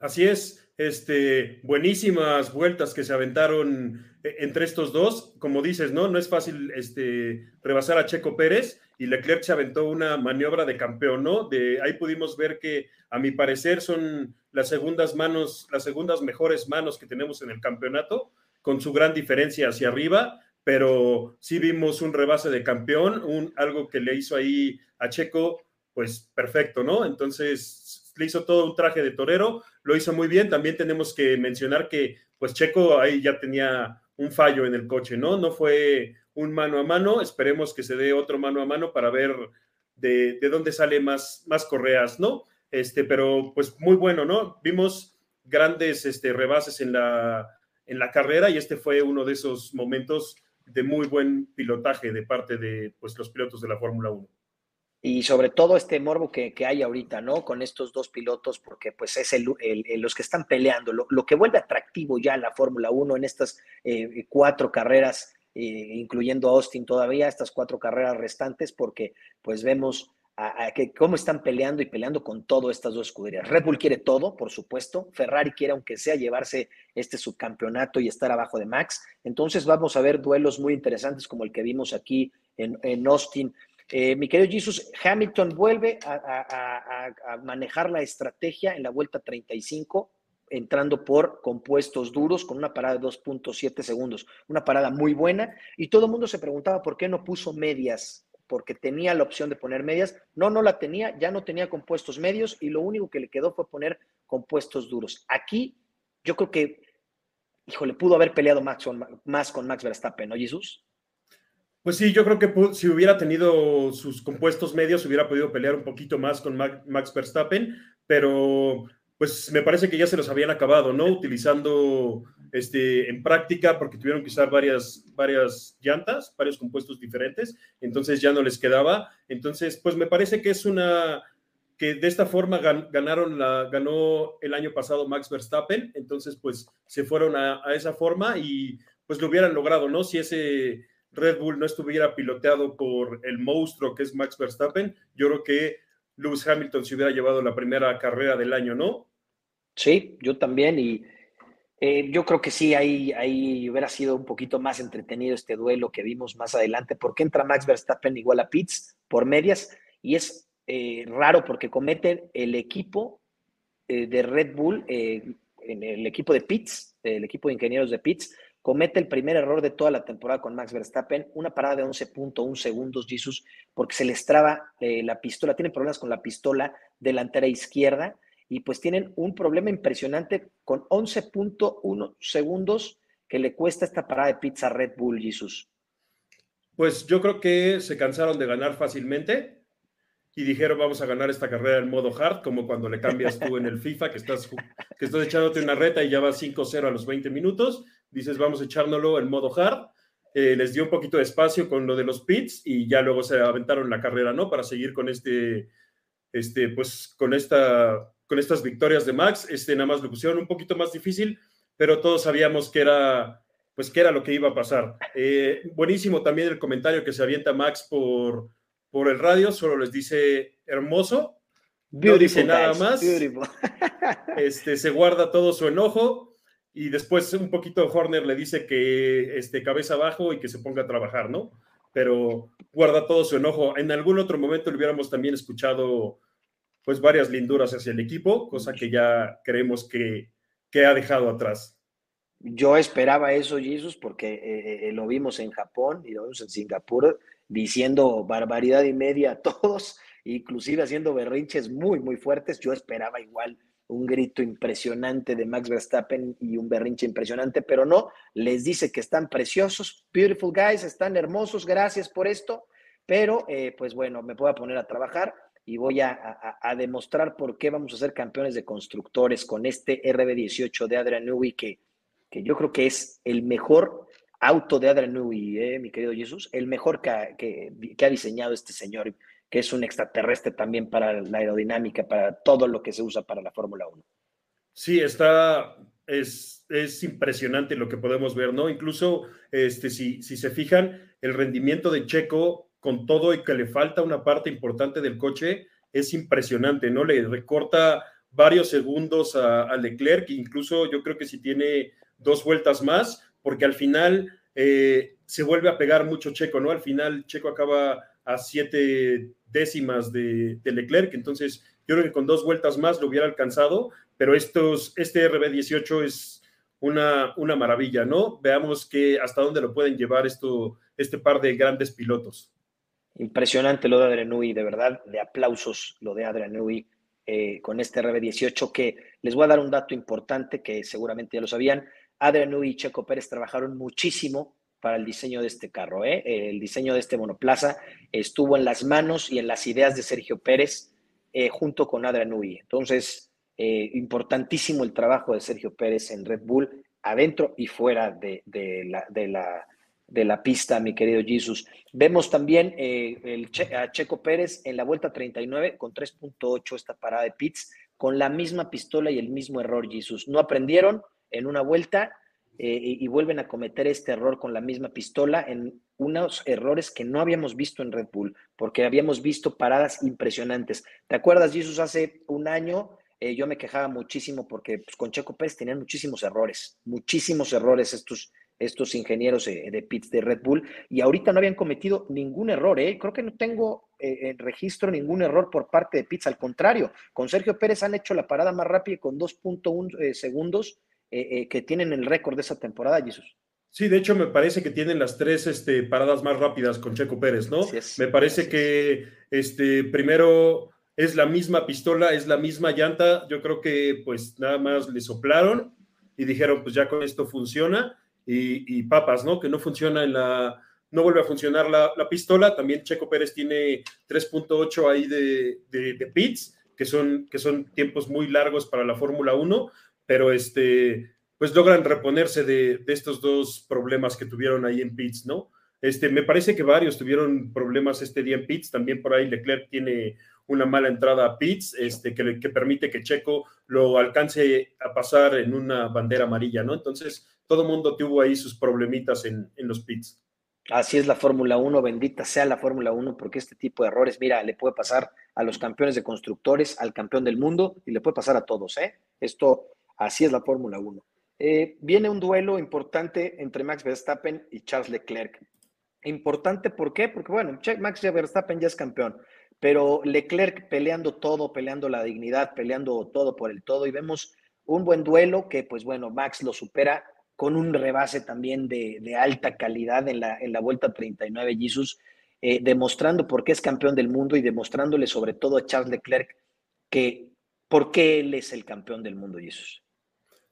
Así es, este, buenísimas vueltas que se aventaron eh, entre estos dos. Como dices, ¿no? No es fácil este, rebasar a Checo Pérez y Leclerc se aventó una maniobra de campeón, ¿no? De ahí pudimos ver que, a mi parecer, son las segundas manos, las segundas mejores manos que tenemos en el campeonato, con su gran diferencia hacia arriba, pero sí vimos un rebase de campeón, un, algo que le hizo ahí a Checo, pues perfecto, ¿no? Entonces le hizo todo un traje de torero, lo hizo muy bien. También tenemos que mencionar que, pues Checo ahí ya tenía un fallo en el coche, ¿no? No fue un mano a mano, esperemos que se dé otro mano a mano para ver de, dónde sale más, más correas, ¿no? Este, pero pues muy bueno, ¿no? Vimos grandes este, rebases en la, en la carrera y este fue uno de esos momentos de muy buen pilotaje de parte de pues, los pilotos de la Fórmula 1 y sobre todo este morbo que, hay ahorita, ¿no? Con estos dos pilotos, porque pues es el, los que están peleando, lo, que vuelve atractivo ya la Fórmula 1 en estas eh, cuatro carreras, eh, incluyendo Austin todavía, estas cuatro carreras restantes, porque pues vemos a, que cómo están peleando y peleando con todo estas dos escuderías. Red Bull quiere todo, por supuesto, Ferrari quiere aunque sea llevarse este subcampeonato y estar abajo de Max, entonces vamos a ver duelos muy interesantes como el que vimos aquí en, en Austin eh, mi querido Jesus, Hamilton vuelve a, manejar la estrategia en la vuelta 35, entrando por compuestos duros con una parada de 2.7 segundos, una parada muy buena. Y todo el mundo se preguntaba por qué no puso medias, porque tenía la opción de poner medias. No, no la tenía, ya no tenía compuestos medios y lo único que le quedó fue poner compuestos duros. Aquí yo creo que, híjole, pudo haber peleado más con, más con Max Verstappen, ¿no, Jesús? Pues sí, yo creo que si hubiera tenido sus compuestos medios, hubiera podido pelear un poquito más con Max Verstappen, pero pues me parece que ya se los habían acabado, ¿no? Utilizando este, en práctica, porque tuvieron que usar varias, varias llantas, varios compuestos diferentes, entonces ya no les quedaba. Entonces, pues me parece que es una, que de esta forma ganaron la, ganó el año pasado Max Verstappen, entonces pues se fueron a, a esa forma y pues lo hubieran logrado, ¿no? Si ese Red Bull no estuviera piloteado por el monstruo que es Max Verstappen, yo creo que Lewis Hamilton se hubiera llevado la primera carrera del año, ¿no? Sí, yo también y eh, yo creo que sí, ahí, ahí hubiera sido un poquito más entretenido este duelo que vimos más adelante, porque entra Max Verstappen igual a Pitts por medias y es eh, raro porque cometen el equipo eh, de Red Bull, en el equipo de Pitts, el equipo de ingenieros de Pitts, comete el primer error de toda la temporada con Max Verstappen, una parada de 11.1 segundos, Jesus, porque se les traba eh, la pistola, tienen problemas con la pistola delantera izquierda y pues tienen un problema impresionante con 11.1 segundos que le cuesta esta parada de pizza Red Bull, Jesus. Pues yo creo que se cansaron de ganar fácilmente y dijeron vamos a ganar esta carrera en modo hard, como cuando le cambias tú en el (laughs) FIFA, que estás, que estás echándote una reta y ya va 5-0 a los 20 minutos, dices vamos a echárnoslo en modo hard, eh, les dio un poquito de espacio con lo de los pits y ya luego se aventaron la carrera, ¿no? Para seguir con este, este, pues con esta, con estas victorias de Max, este nada más lo pusieron un poquito más difícil, pero todos sabíamos que era, pues que era lo que iba a pasar. Eh, buenísimo también el comentario que se avienta Max por por el radio, solo les dice hermoso, no dice nada más. (laughs) este, se guarda todo su enojo y después un poquito Horner le dice que este, cabeza abajo y que se ponga a trabajar, ¿no? Pero guarda todo su enojo. En algún otro momento le hubiéramos también escuchado pues varias linduras hacia el equipo, cosa que ya creemos que, que ha dejado atrás. Yo esperaba eso, Jesus, porque eh, eh, lo vimos en Japón y lo vimos en Singapur diciendo barbaridad y media a todos, inclusive haciendo berrinches muy, muy fuertes. Yo esperaba igual un grito impresionante de Max Verstappen y un berrinche impresionante, pero no, les dice que están preciosos, beautiful guys, están hermosos, gracias por esto, pero eh, pues bueno, me voy a poner a trabajar y voy a, demostrar por qué vamos a ser campeones de constructores con este RB18 de Adrian Newey, que, que yo creo que es el mejor auto de Adrian Newey, eh, mi querido Jesús, el mejor que, que, ha diseñado este señor, que es un extraterrestre también para la aerodinámica, para todo lo que se usa para la Fórmula 1. Sí, está, es, es, impresionante lo que podemos ver, ¿no? Incluso, este, si, si se fijan, el rendimiento de Checo, con todo y que le falta una parte importante del coche, es impresionante, ¿no? Le recorta varios segundos a, Leclerc, incluso yo creo que si tiene dos vueltas más, porque al final eh, se vuelve a pegar mucho Checo, ¿no? Al final Checo acaba a siete décimas de, Leclerc, entonces yo creo que con dos vueltas más lo hubiera alcanzado, pero estos, este RB18 es una, una maravilla, ¿no? Veamos que hasta dónde lo pueden llevar esto, este par de grandes pilotos. Impresionante lo de Adrenui, de verdad, de aplausos lo de Adrenui eh, con este RB18, que les voy a dar un dato importante que seguramente ya lo sabían, Adrian y Checo Pérez trabajaron muchísimo para el diseño de este carro. ¿eh? El diseño de este monoplaza estuvo en las manos y en las ideas de Sergio Pérez eh, junto con Adrian Newey. Entonces, eh, importantísimo el trabajo de Sergio Pérez en Red Bull, adentro y fuera de, la, de, la, pista, mi querido Jesus. Vemos también el a Checo Pérez en la vuelta 39 con 3.8 esta parada de pits, con la misma pistola y el mismo error, Jesus. No aprendieron en una vuelta eh, y, vuelven a cometer este error con la misma pistola en unos errores que no habíamos visto en Red Bull, porque habíamos visto paradas impresionantes. ¿Te acuerdas, Jesus, hace un año? Eh, yo me quejaba muchísimo porque pues, con Checo Pérez tenían muchísimos errores, muchísimos errores estos, estos ingenieros de pits de Red Bull y ahorita no habían cometido ningún error. ¿eh? Creo que no tengo eh, en registro ningún error por parte de Pits. Al contrario, con Sergio Pérez han hecho la parada más rápida con 2.1 segundos eh, eh, que tienen el récord de esa temporada, Jesús. Sí, de hecho me parece que tienen las tres este, paradas más rápidas con Checo Pérez, ¿no? me parece que este, primero es la misma pistola, es la misma llanta. Yo creo que pues nada más le soplaron y dijeron pues ya con esto funciona y, papas, ¿no? Que no funciona en la, no vuelve a funcionar la, pistola. También Checo Pérez tiene 3.8 ahí de, de, pits, que son, que son tiempos muy largos para la Fórmula 1 pero este, pues logran reponerse de, estos dos problemas que tuvieron ahí en Pitts, ¿no? Este, me parece que varios tuvieron problemas este día en Pitts, también por ahí Leclerc tiene una mala entrada a Pitts, este, que, que permite que Checo lo alcance a pasar en una bandera amarilla, ¿no? Entonces, todo mundo tuvo ahí sus problemitas en, en los Pits. Así es la Fórmula 1, bendita sea la Fórmula 1, porque este tipo de errores, mira, le puede pasar a los campeones de constructores, al campeón del mundo y le puede pasar a todos, ¿eh? Esto Así es la Fórmula 1. Eh, viene un duelo importante entre Max Verstappen y Charles Leclerc. Importante, ¿por qué? Porque, bueno, Max Verstappen ya es campeón, pero Leclerc peleando todo, peleando la dignidad, peleando todo por el todo, y vemos un buen duelo que, pues bueno, Max lo supera con un rebase también de, alta calidad en la, en la vuelta 39, Jesus, eh, demostrando por qué es campeón del mundo y demostrándole sobre todo a Charles Leclerc que por qué él es el campeón del mundo, Jesus.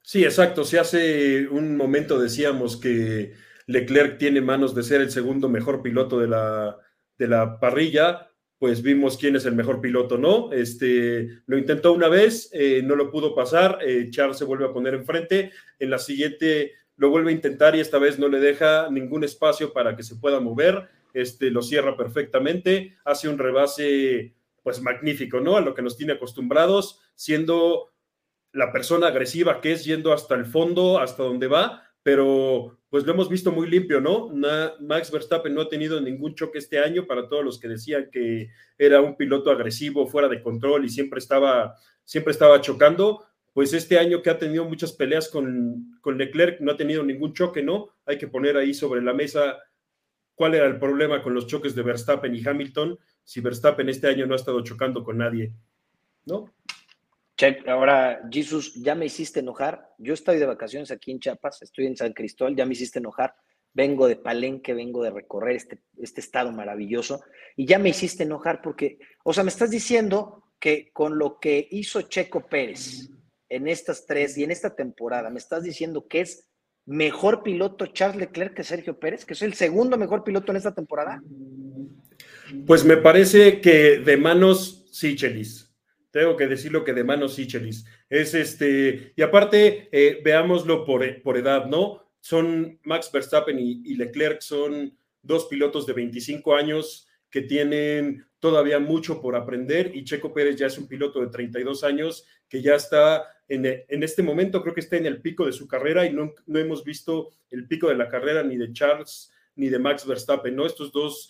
Sí, exacto. Si hace un momento decíamos que Leclerc tiene manos de ser el segundo mejor piloto de la, de la parrilla, pues vimos quién es el mejor piloto, ¿no? Este, lo intentó una vez, eh, no lo pudo pasar, eh, Charles se vuelve a poner enfrente, en la siguiente lo vuelve a intentar y esta vez no le deja ningún espacio para que se pueda mover, este, lo cierra perfectamente, hace un rebase pues magnífico, ¿no? A lo que nos tiene acostumbrados, siendo la persona agresiva que es, yendo hasta el fondo, hasta donde va, pero pues lo hemos visto muy limpio, ¿no? Max Verstappen no ha tenido ningún choque este año para todos los que decían que era un piloto agresivo, fuera de control y siempre estaba, siempre estaba chocando. Pues este año que ha tenido muchas peleas con, con Leclerc, no ha tenido ningún choque, ¿no? Hay que poner ahí sobre la mesa cuál era el problema con los choques de Verstappen y Hamilton, si Verstappen este año no ha estado chocando con nadie, ¿no? Check, ahora, Jesus, ya me hiciste enojar. Yo estoy de vacaciones aquí en Chiapas, estoy en San Cristóbal, ya me hiciste enojar. Vengo de Palenque, vengo de recorrer este, este estado maravilloso y ya me hiciste enojar porque, o sea, me estás diciendo que con lo que hizo Checo Pérez en estas tres y en esta temporada, me estás diciendo que es mejor piloto Charles Leclerc que Sergio Pérez, que es el segundo mejor piloto en esta temporada. Pues me parece que de manos sí, Chelis tengo que decirlo que de manos Sichelis. Es este, y aparte, eh, veámoslo por, por, edad, ¿no? Son Max Verstappen y, Leclerc, son dos pilotos de 25 años que tienen todavía mucho por aprender y Checo Pérez ya es un piloto de 32 años que ya está en, en este momento, creo que está en el pico de su carrera y no, no hemos visto el pico de la carrera ni de Charles ni de Max Verstappen, ¿no? Estos dos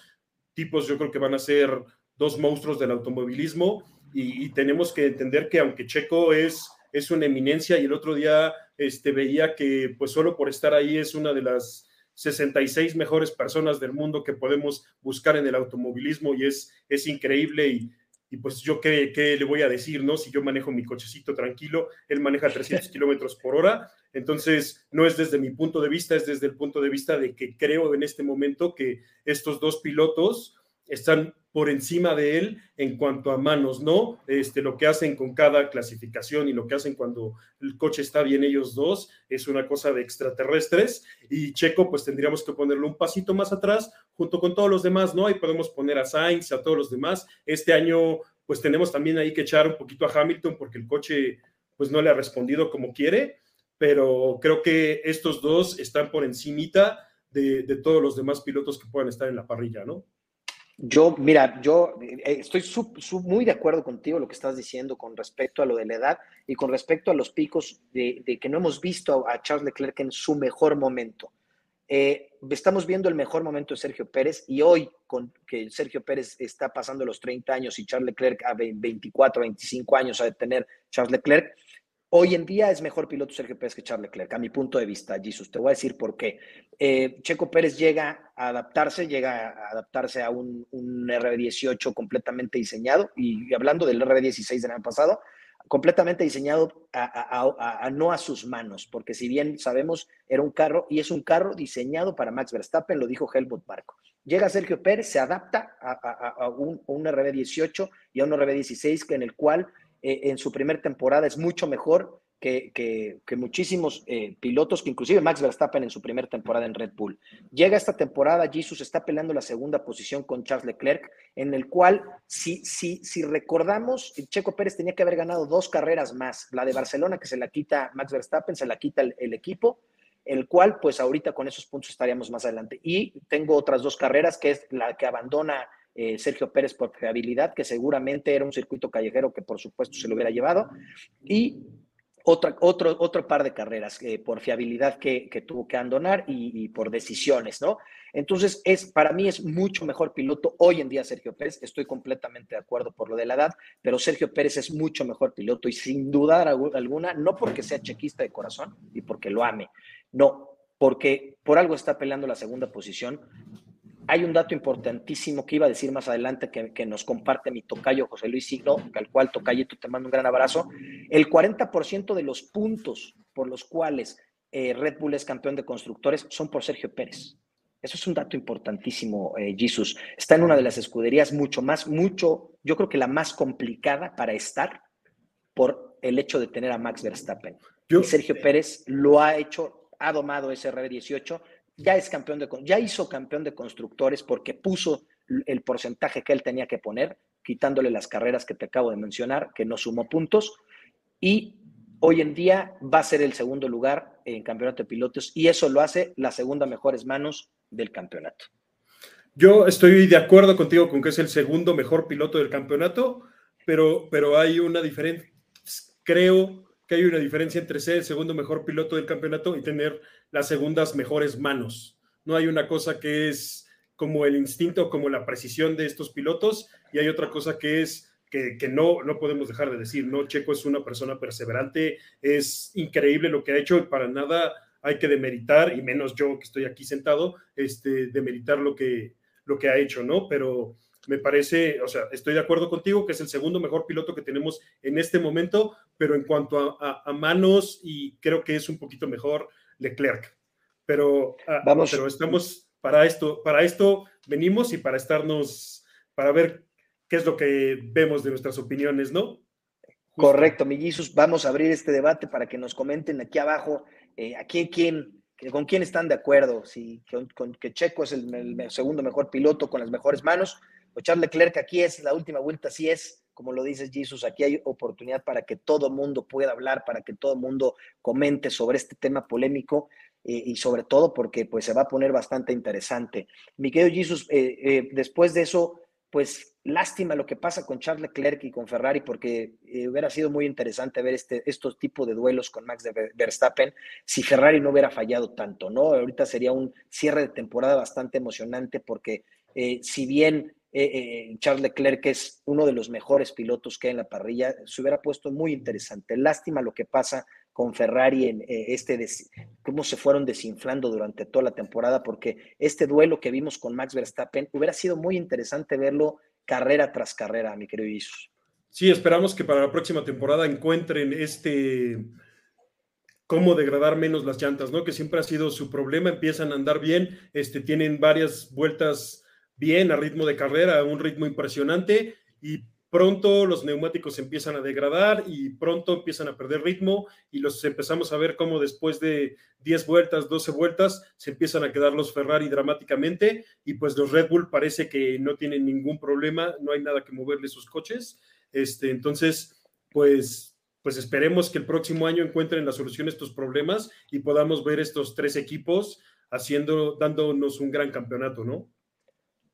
tipos yo creo que van a ser dos monstruos del automovilismo y, tenemos que entender que aunque Checo es, es una eminencia y el otro día este, veía que pues solo por estar ahí es una de las 66 mejores personas del mundo que podemos buscar en el automovilismo y es, es increíble y, y pues yo qué, qué, le voy a decir, ¿no? Si yo manejo mi cochecito tranquilo, él maneja 300 (laughs) kilómetros por hora, entonces no es desde mi punto de vista, es desde el punto de vista de que creo en este momento que estos dos pilotos están por encima de él en cuanto a manos, ¿no? Este, lo que hacen con cada clasificación y lo que hacen cuando el coche está bien ellos dos es una cosa de extraterrestres y Checo pues tendríamos que ponerlo un pasito más atrás junto con todos los demás, ¿no? Ahí podemos poner a Sainz, a todos los demás. Este año pues tenemos también ahí que echar un poquito a Hamilton porque el coche pues no le ha respondido como quiere, pero creo que estos dos están por encimita de, de todos los demás pilotos que puedan estar en la parrilla, ¿no? Yo, mira, yo eh, estoy muy de acuerdo contigo lo que estás diciendo con respecto a lo de la edad y con respecto a los picos de, que no hemos visto a Charles Leclerc en su mejor momento. Eh, estamos viendo el mejor momento de Sergio Pérez y hoy con que Sergio Pérez está pasando los 30 años y Charles Leclerc a 24, 25 años a tener Charles Leclerc, Hoy en día es mejor piloto Sergio Pérez que Charles Leclerc, a mi punto de vista, Jesus. Te voy a decir por qué. Eh, Checo Pérez llega a adaptarse, llega a adaptarse a un, RB18 completamente diseñado, y, hablando del RB16 del año pasado, completamente diseñado a, no a sus manos, porque si bien sabemos, era un carro y es un carro diseñado para Max Verstappen, lo dijo Helmut Marko. Llega Sergio Pérez, se adapta a, un, un RB18 y a un RB16 en el cual eh, en su primera temporada es mucho mejor que, que, muchísimos eh, pilotos, que inclusive Max Verstappen en su primera temporada en Red Bull. Llega esta temporada, Jesus está peleando la segunda posición con Charles Leclerc, en el cual, si, si, si recordamos, Checo Pérez tenía que haber ganado dos carreras más, la de Barcelona que se la quita Max Verstappen, se la quita el equipo, el cual pues ahorita con esos puntos estaríamos más adelante. Y tengo otras dos carreras, que es la que abandona eh, Sergio Pérez por fiabilidad, que seguramente era un circuito callejero que por supuesto se lo hubiera llevado, y otra, otro, otro par de carreras eh, por fiabilidad que, tuvo que abandonar y, por decisiones, ¿no? Entonces, es, para mí es mucho mejor piloto hoy en día Sergio Pérez, estoy completamente de acuerdo por lo de la edad, pero Sergio Pérez es mucho mejor piloto y sin duda alguna, no porque sea chequista de corazón y porque lo ame, no, porque por algo está peleando la segunda posición, hay un dato importantísimo que iba a decir más adelante que, nos comparte mi tocayo José Luis Signo, al cual tocayito te mando un gran abrazo. El 40% de los puntos por los cuales eh, Red Bull es campeón de constructores son por Sergio Pérez. Eso es un dato importantísimo, eh, Jesus. Está en una de las escuderías mucho más, mucho, yo creo que la más complicada para estar por el hecho de tener a Max Verstappen. y Sergio Pérez lo ha hecho, ha domado ese RB18 ya es campeón de, ya hizo campeón de constructores porque puso el porcentaje que él tenía que poner, quitándole las carreras que te acabo de mencionar, que no sumó puntos, y hoy en día va a ser el segundo lugar en campeonato de pilotos, y eso lo hace la segunda mejores manos del campeonato. Yo estoy de acuerdo contigo con que es el segundo mejor piloto del campeonato, pero, pero hay una diferencia, creo que hay una diferencia entre ser el segundo mejor piloto del campeonato y tener las segundas mejores manos. No hay una cosa que es como el instinto, como la precisión de estos pilotos, y hay otra cosa que es que, no, no podemos dejar de decir, ¿no? Checo es una persona perseverante, es increíble lo que ha hecho y para nada hay que demeritar, y menos yo que estoy aquí sentado, este, demeritar lo que, lo que ha hecho, ¿no? Pero me parece, o sea, estoy de acuerdo contigo que es el segundo mejor piloto que tenemos en este momento, pero en cuanto a, manos, y creo que es un poquito mejor Leclerc. Pero, ah, Vamos. pero estamos para esto, para esto venimos y para estarnos, para ver qué es lo que vemos de nuestras opiniones, ¿no? Correcto, millizos. Vamos a abrir este debate para que nos comenten aquí abajo eh, aquí quién, con quién están de acuerdo, si con, que Checo es el, segundo mejor piloto con las mejores manos, o Charles Leclerc aquí es la última vuelta, sí es, como lo dices Jesus, aquí hay oportunidad para que todo mundo pueda hablar, para que todo mundo comente sobre este tema polémico eh, y sobre todo porque pues se va a poner bastante interesante. Mi querido Jesus, eh, después de eso, pues lástima lo que pasa con Charles Leclerc y con Ferrari, porque eh, hubiera sido muy interesante ver este, estos de duelos con Max Verstappen si Ferrari no hubiera fallado tanto, ¿no? Ahorita sería un cierre de temporada bastante emocionante porque eh, si bien eh, Charles Leclerc es uno de los mejores pilotos que hay en la parrilla, se hubiera puesto muy interesante. Lástima lo que pasa con Ferrari en eh, este, cómo se fueron desinflando durante toda la temporada, porque este duelo que vimos con Max Verstappen hubiera sido muy interesante verlo carrera tras carrera, mi querido Isus. Sí, esperamos que para la próxima temporada encuentren este cómo degradar menos las llantas, ¿no? Que siempre ha sido su problema, empiezan a andar bien, este, tienen varias vueltas bien a ritmo de carrera, a un ritmo impresionante y pronto los neumáticos empiezan a degradar y pronto empiezan a perder ritmo y los empezamos a ver como después de 10 vueltas, 12 vueltas, se empiezan a quedar los Ferrari dramáticamente y pues los Red Bull parece que no tienen ningún problema, no hay nada que moverle sus coches. Este, entonces, pues, pues esperemos que el próximo año encuentren la solución a estos problemas y podamos ver estos tres equipos haciendo, dándonos un gran campeonato, ¿no?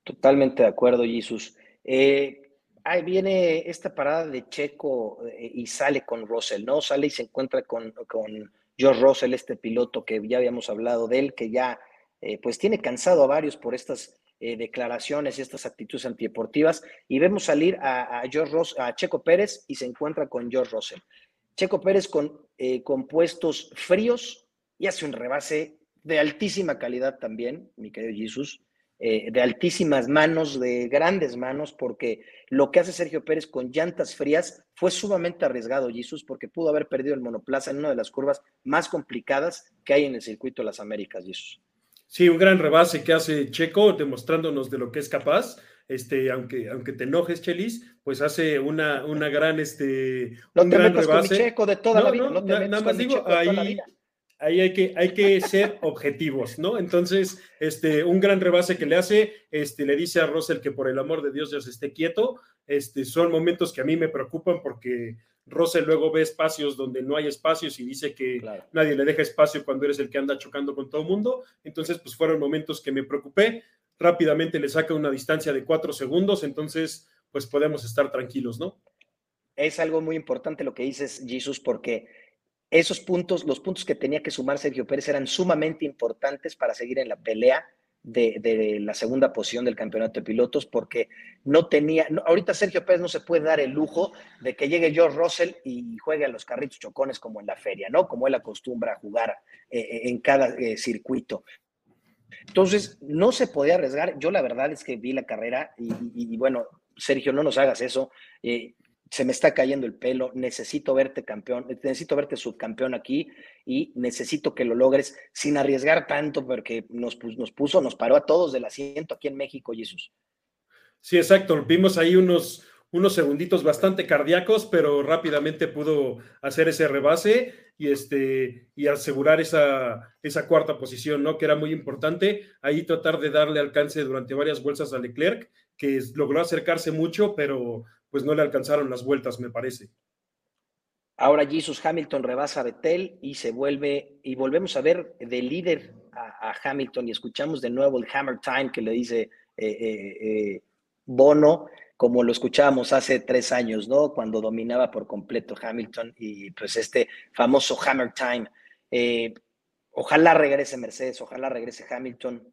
Totalmente de acuerdo, Jesús. Eh, ahí viene esta parada de Checo eh, y sale con Russell, ¿no? Sale y se encuentra con, con George Russell, este piloto que ya habíamos hablado de él, que ya eh, pues tiene cansado a varios por estas declaraciones y estas actitudes antideportivas. Y vemos salir a, George a Checo Pérez y se encuentra con George Russell. Checo Pérez con compuestos fríos y hace un rebase de altísima calidad también, mi querido Jesús. Eh, de altísimas manos, de grandes manos, porque lo que hace Sergio Pérez con llantas frías fue sumamente arriesgado, Jesús, porque pudo haber perdido el monoplaza en una de las curvas más complicadas que hay en el circuito de las Américas, Jesús. Sí, un gran rebase que hace Checo, demostrándonos de lo que es capaz. Este, aunque, aunque te enojes, Chelis, pues hace una, una gran, este, un gran rebase. Checo de toda la vida. No, nada más digo, ahí, ahí hay que, hay que ser objetivos, ¿no? Entonces, este, un gran rebase que le hace, este, le dice a Russell que por el amor de Dios ya se esté quieto, este, son momentos que a mí me preocupan porque Russell luego ve espacios donde no hay espacios y dice que nadie le deja espacio cuando eres el que anda chocando con todo el mundo, entonces, pues fueron momentos que me preocupé, rápidamente le saca una distancia de cuatro segundos, entonces, pues podemos estar tranquilos, ¿no? Es algo muy importante lo que dices, Jesus, porque esos puntos, los puntos que tenía que sumar Sergio Pérez eran sumamente importantes para seguir en la pelea de, la segunda posición del campeonato de pilotos, porque no tenía, ahorita Sergio Pérez no se puede dar el lujo de que llegue George Russell y juegue a los carritos chocones como en la feria, ¿no? Como él acostumbra a jugar eh, eh, en cada eh, circuito. Entonces, no se podía arriesgar. Yo la verdad es que vi la carrera y, bueno, Sergio, no nos hagas eso se me está cayendo el pelo, necesito verte campeón, necesito verte subcampeón aquí y necesito que lo logres sin arriesgar tanto porque nos, nos puso, nos paró a todos del asiento aquí en México, Jesús. Sí, exacto. Vimos ahí unos, unos segunditos bastante cardíacos, pero rápidamente pudo hacer ese rebase y, este, y asegurar esa, esa cuarta posición, ¿no? Que era muy importante. Ahí tratar de darle alcance durante varias vueltas a Leclerc que logró acercarse mucho, pero pues no le alcanzaron las vueltas, me parece. Ahora Jesus Hamilton rebasa a Vettel y se vuelve, y volvemos a ver de líder a, Hamilton y escuchamos de nuevo el Hammer Time que le dice eh, eh, eh, Bono, como lo escuchábamos hace tres años, ¿no? Cuando dominaba por completo Hamilton y pues este famoso Hammer Time. ojalá regrese Mercedes, ojalá regrese Hamilton.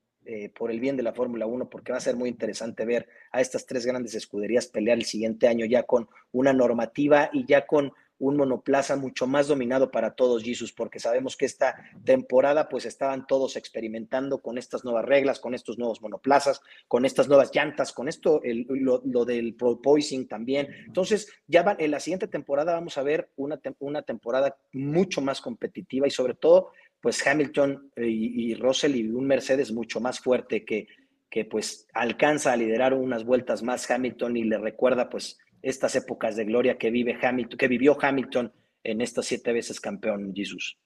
Por el bien de la Fórmula 1, porque va a ser muy interesante ver a estas tres grandes escuderías pelear el siguiente año ya con una normativa y ya con un monoplaza mucho más dominado para todos, Jesus, porque sabemos que esta temporada pues estaban todos experimentando con estas nuevas reglas, con estos nuevos monoplazas, con estas nuevas llantas, con esto, lo, del proposing también. Entonces, ya van, en la siguiente temporada vamos a ver una, una temporada mucho más competitiva y sobre todo, pues Hamilton y, y Russell y un Mercedes mucho más fuerte que, que pues alcanza a liderar unas vueltas más Hamilton y le recuerda pues estas épocas de gloria que, vive Hamilton, que vivió Hamilton en estas siete veces campeón, Jesús.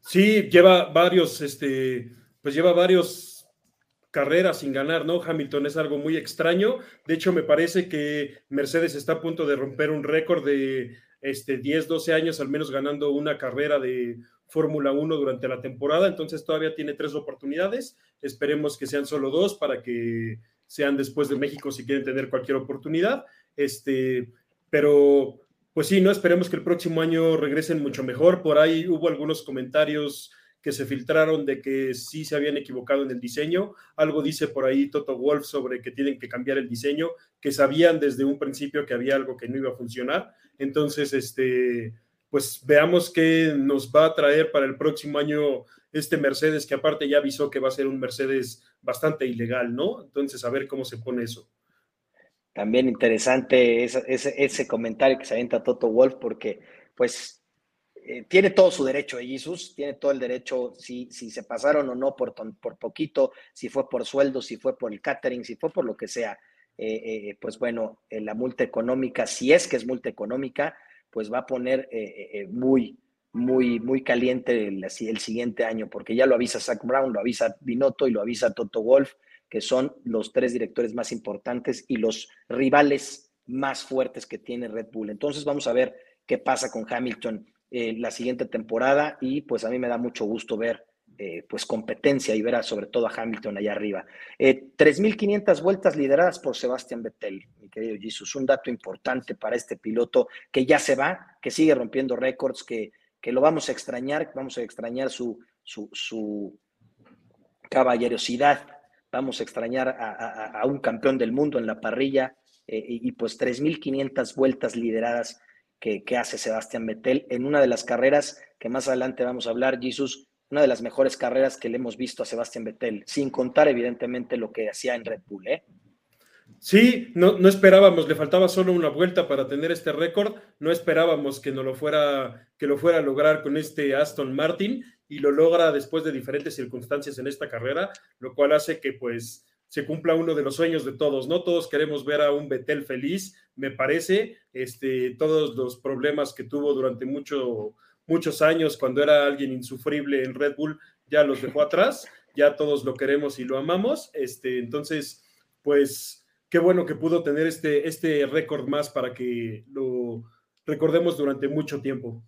Sí, lleva varios, este, pues lleva varios carreras sin ganar, ¿no? Hamilton es algo muy extraño. De hecho, me parece que Mercedes está a punto de romper un récord de este, 10, 12 años al menos ganando una carrera de Fórmula 1 durante la temporada. Entonces todavía tiene tres oportunidades. Esperemos que sean solo dos para que sean después de México si quieren tener cualquier oportunidad. Este, pero pues sí, no esperemos que el próximo año regresen mucho mejor. Por ahí hubo algunos comentarios que se filtraron de que sí se habían equivocado en el diseño. Algo dice por ahí Toto Wolf sobre que tienen que cambiar el diseño, que sabían desde un principio que había algo que no iba a funcionar. Entonces, este, pues veamos qué nos va a traer para el próximo año este Mercedes, que aparte ya avisó que va a ser un Mercedes bastante ilegal, ¿no? Entonces, a ver cómo se pone eso. También interesante ese, ese, comentario que se avienta Toto Wolf, porque pues eh, tiene todo su derecho, ¿eh, Jesús, tiene todo el derecho, si, si se pasaron o no por, por poquito, si fue por sueldo, si fue por el catering, si fue por lo que sea, eh, pues bueno, la multa económica, si es que es multa económica, pues va a poner muy, muy, muy caliente el, el, siguiente año, porque ya lo avisa Zach Brown, lo avisa Binotto y lo avisa Toto Wolf que son los tres directores más importantes y los rivales más fuertes que tiene Red Bull. Entonces vamos a ver qué pasa con Hamilton eh, la siguiente temporada y pues a mí me da mucho gusto ver eh, pues competencia y ver sobre todo a Hamilton allá arriba. Eh, 3.500 vueltas lideradas por Sebastián Vettel, mi querido Jesus, un dato importante para este piloto que ya se va, que sigue rompiendo récords, que, que lo vamos a extrañar, vamos a extrañar su, su, su caballerosidad, vamos a extrañar a, un campeón del mundo en la parrilla eh, y, pues 3.500 vueltas lideradas que, hace Sebastián Vettel en una de las carreras que más adelante vamos a hablar, Jesús, una de las mejores carreras que le hemos visto a Sebastián Vettel, sin contar evidentemente lo que hacía en Red Bull. ¿eh? Sí, no, no esperábamos, le faltaba solo una vuelta para tener este récord, no esperábamos que no lo fuera, que lo fuera a lograr con este Aston Martin y lo logra después de diferentes circunstancias en esta carrera, lo cual hace que pues se cumpla uno de los sueños de todos, ¿no? Todos queremos ver a un Betel feliz, me parece, este, todos los problemas que tuvo durante mucho, muchos años cuando era alguien insufrible en Red Bull, ya los dejó atrás, ya todos lo queremos y lo amamos, este, entonces, pues, qué bueno que pudo tener este, este récord más para que lo recordemos durante mucho tiempo